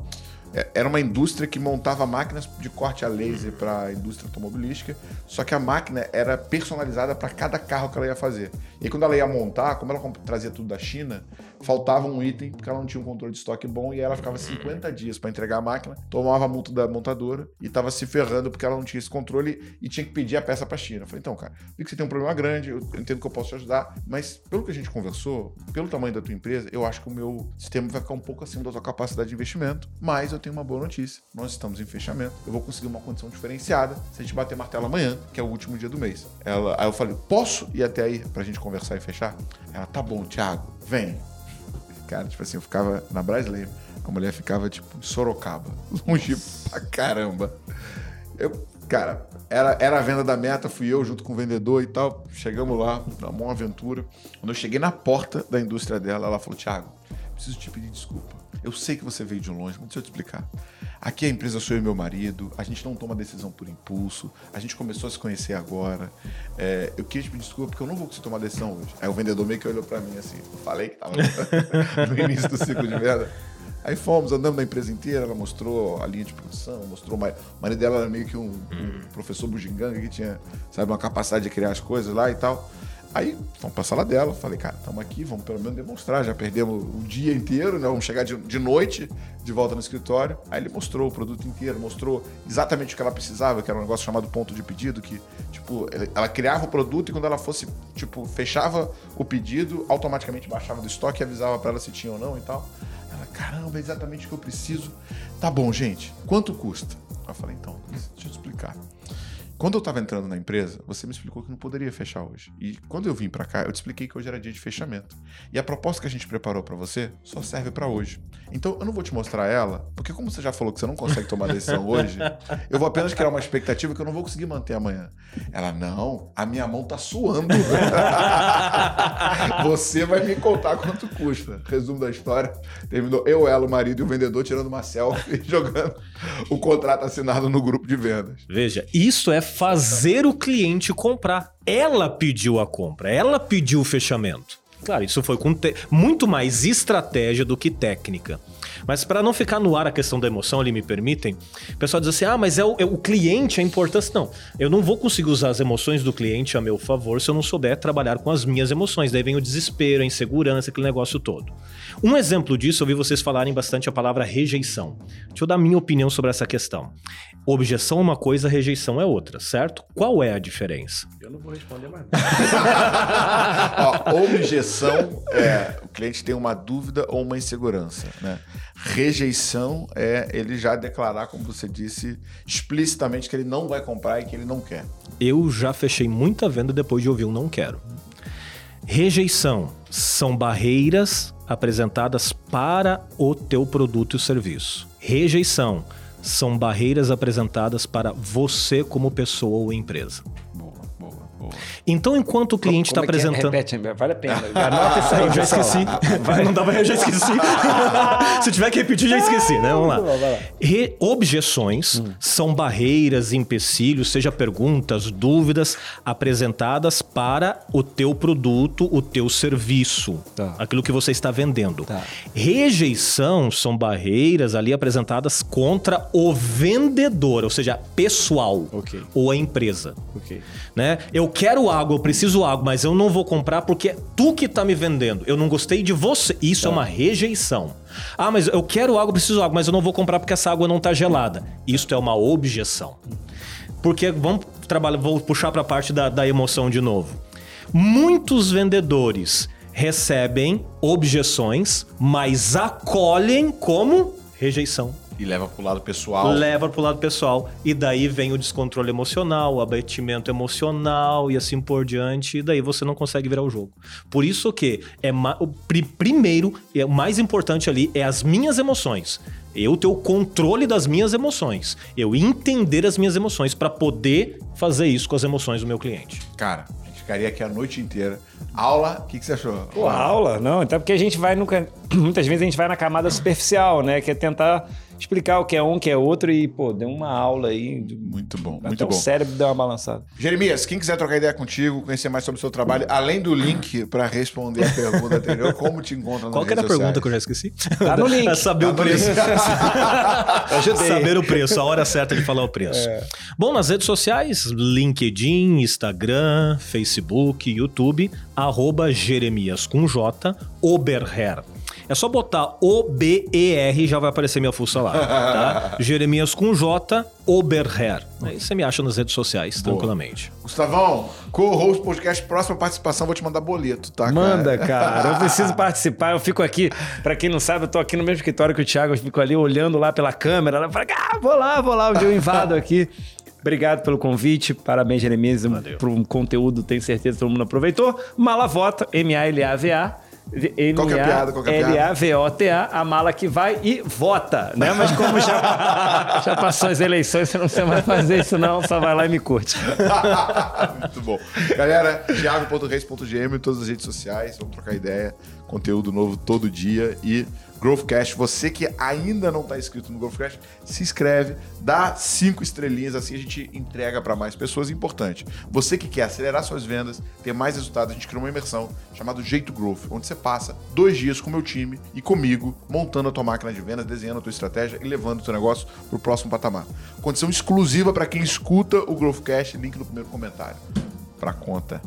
A: é, Era uma indústria que montava máquinas de corte a laser para a indústria automobilística, só que a máquina era personalizada para cada carro que ela ia fazer. E aí, quando ela ia montar, como ela trazia tudo da China, faltava um item, porque ela não tinha um controle de estoque bom, e ela ficava 50 dias para entregar a máquina, tomava a multa da montadora e estava se ferrando porque ela não tinha esse controle e tinha que pedir a peça para a China. Eu falei, então, cara, vi que você tem um problema grande, eu entendo que eu posso te ajudar, mas pelo que a gente conversou, pelo tamanho da tua empresa, eu acho que o meu sistema vai ficar um pouco acima da tua capacidade de investimento, mas eu tenho uma boa notícia. Nós estamos em fechamento, eu vou conseguir uma condição diferenciada se a gente bater martelo amanhã, que é o último dia do mês. Ela, aí eu falei, posso ir até aí pra gente conversar e fechar? Ela, tá bom, Thiago, vem. Cara, tipo assim, eu ficava na Brasileira, a mulher ficava, tipo, em Sorocaba, longe pra caramba. Eu, cara, era, era a venda da meta, fui eu junto com o vendedor e tal. Chegamos lá, na mão aventura. Quando eu cheguei na porta da indústria dela, ela falou: Thiago, preciso te pedir desculpa. Eu sei que você veio de longe, mas deixa eu te explicar. Aqui a empresa sou eu e meu marido, a gente não toma decisão por impulso, a gente começou a se conhecer agora. É, eu queria te pedir desculpa porque eu não vou conseguir tomar decisão hoje. Aí o vendedor meio que olhou pra mim assim, falei que tava no início do ciclo de venda. Aí fomos, andamos na empresa inteira, ela mostrou a linha de produção, mostrou o marido, o marido dela era meio que um, um professor bugiganga que tinha, sabe, uma capacidade de criar as coisas lá e tal. Aí fomos pra sala dela, falei, cara, estamos aqui, vamos pelo menos demonstrar, já perdemos o dia inteiro, né? Vamos chegar de, de noite de volta no escritório. Aí ele mostrou o produto inteiro, mostrou exatamente o que ela precisava, que era um negócio chamado ponto de pedido, que, tipo, ela- criava o produto e quando ela fosse, tipo, fechava o pedido, automaticamente baixava do estoque e avisava pra ela se tinha ou não e tal. Ela, caramba, é exatamente o que eu preciso. Tá bom, gente, quanto custa? Eu falei, então, deixa eu te explicar. Quando eu estava entrando na empresa, você me explicou que não poderia fechar hoje. E quando eu vim para cá, eu te expliquei que hoje era dia de fechamento. E a proposta que a gente preparou para você só serve para hoje. Então eu não vou te mostrar ela, porque como você já falou que você não consegue tomar decisão hoje, eu vou apenas criar uma expectativa que eu não vou conseguir manter amanhã. Ela, não, a minha mão tá suando. você vai me contar quanto custa. Resumo da história: terminou eu, ela, o marido e o vendedor tirando uma selfie e jogando o contrato assinado no grupo de vendas.
B: Veja, isso é fazer o cliente comprar. Ela pediu a compra, ela pediu o fechamento. Claro, isso foi com muito mais estratégia do que técnica. Mas para não ficar no ar a questão da emoção, ali me permitem, o pessoal diz assim: ah, mas é o, é o cliente a importância. Não, eu não vou conseguir usar as emoções do cliente a meu favor se eu não souber trabalhar com as minhas emoções. Daí vem o desespero, a insegurança, aquele negócio todo. Um exemplo disso, eu vi vocês falarem bastante a palavra rejeição. Deixa eu dar minha opinião sobre essa questão. Objeção é uma coisa, rejeição é outra, certo? Qual é a diferença?
C: Eu não vou responder mais.
A: Ó, objeção é o cliente tem uma dúvida ou uma insegurança, né? Rejeição é ele já declarar, como você disse, explicitamente que ele não vai comprar e que ele não quer.
B: Eu já fechei muita venda depois de ouvir um não quero. Rejeição são barreiras apresentadas para o teu produto e serviço. Rejeição são barreiras apresentadas para você como pessoa ou empresa. Então, enquanto o cliente está é, é apresentando.
C: É? Repete, vale a pena. Anota isso aí,
B: eu já esqueci. Vai. Não dava, eu já esqueci. Se tiver que repetir, já esqueci, né? Vamos lá. Re objeções hum. são barreiras, empecilhos, seja perguntas, dúvidas apresentadas para o teu produto, o teu serviço, tá. aquilo que você está vendendo. Tá. Rejeição são barreiras ali apresentadas contra o vendedor, ou seja, pessoal okay. ou a empresa. Okay. Né? Eu quero água, eu preciso água, mas eu não vou comprar porque é tu que tá me vendendo. Eu não gostei de você. Isso é, é uma rejeição. Ah, mas eu quero água, eu preciso água, mas eu não vou comprar porque essa água não tá gelada. Isso é uma objeção. Porque vamos trabalhar, vou puxar para a parte da, da emoção de novo. Muitos vendedores recebem objeções, mas acolhem como rejeição.
A: E leva pro lado pessoal.
B: Leva pro lado pessoal. E daí vem o descontrole emocional, o abatimento emocional e assim por diante. E daí você não consegue virar o jogo. Por isso que é o primeiro, é o mais importante ali é as minhas emoções. Eu ter o controle das minhas emoções. Eu entender as minhas emoções para poder fazer isso com as emoções do meu cliente.
A: Cara, a gente ficaria aqui a noite inteira. Aula, o que, que, você achou?
C: Pô, aula, não. Então, porque a gente vai nunca. Muitas vezes a gente vai na camada superficial, né? Que é tentar explicar o que é um, o que é outro e, pô, deu uma aula aí.
A: Muito bom,
C: Até
A: muito
C: o
A: bom.
C: O cérebro deu uma balançada.
A: Jeremias, quem quiser trocar ideia contigo, conhecer mais sobre o seu trabalho, além do link para responder a pergunta anterior, como te encontra
B: Qual que era a pergunta que eu já esqueci?
C: Tá no link. É
B: saber tá o preço. saber o preço, a hora certa de falar o preço. É. Bom, nas redes sociais, LinkedIn, Instagram, Facebook, YouTube, arroba Jeremias com J, Oberher. É só botar O-B-E-R já vai aparecer minha fuça lá. Tá? Jeremias com J, Oberher. Aí você me acha nas redes sociais, Boa. tranquilamente.
A: Gustavão, co-host podcast, próxima participação, vou te mandar boleto, tá?
C: Manda, cara. Eu preciso participar. Eu fico aqui, para quem não sabe, eu tô aqui no mesmo escritório que o Thiago, eu fico ali olhando lá pela câmera. Eu falo, ah, vou lá, vou lá, onde eu invado aqui. Obrigado pelo convite. Parabéns, Jeremias, por um conteúdo, tenho certeza que todo mundo aproveitou. Malavota, M-A-L-A-V-A.
A: Qual é a piada? Qual é
C: a L-A-V-O-T-A, a mala que vai e vota, né? Mas como já, já passou as eleições, você não precisa mais fazer isso não, só vai lá e me curte.
A: Muito bom. Galera, thiago.reis.gm em todas as redes sociais, vamos trocar ideia, conteúdo novo todo dia e Growthcast. Você que ainda não está inscrito no Growthcast, se inscreve, dá cinco estrelinhas, assim a gente entrega para mais pessoas. Importante. Você que quer acelerar suas vendas, ter mais resultados, a gente criou uma imersão chamada Jeito Growth, onde você passa dois dias com o meu time e comigo, montando a tua máquina de vendas, desenhando a tua estratégia e levando o teu negócio para o próximo patamar. Condição exclusiva para quem escuta o Growthcast, link no primeiro comentário. Para conta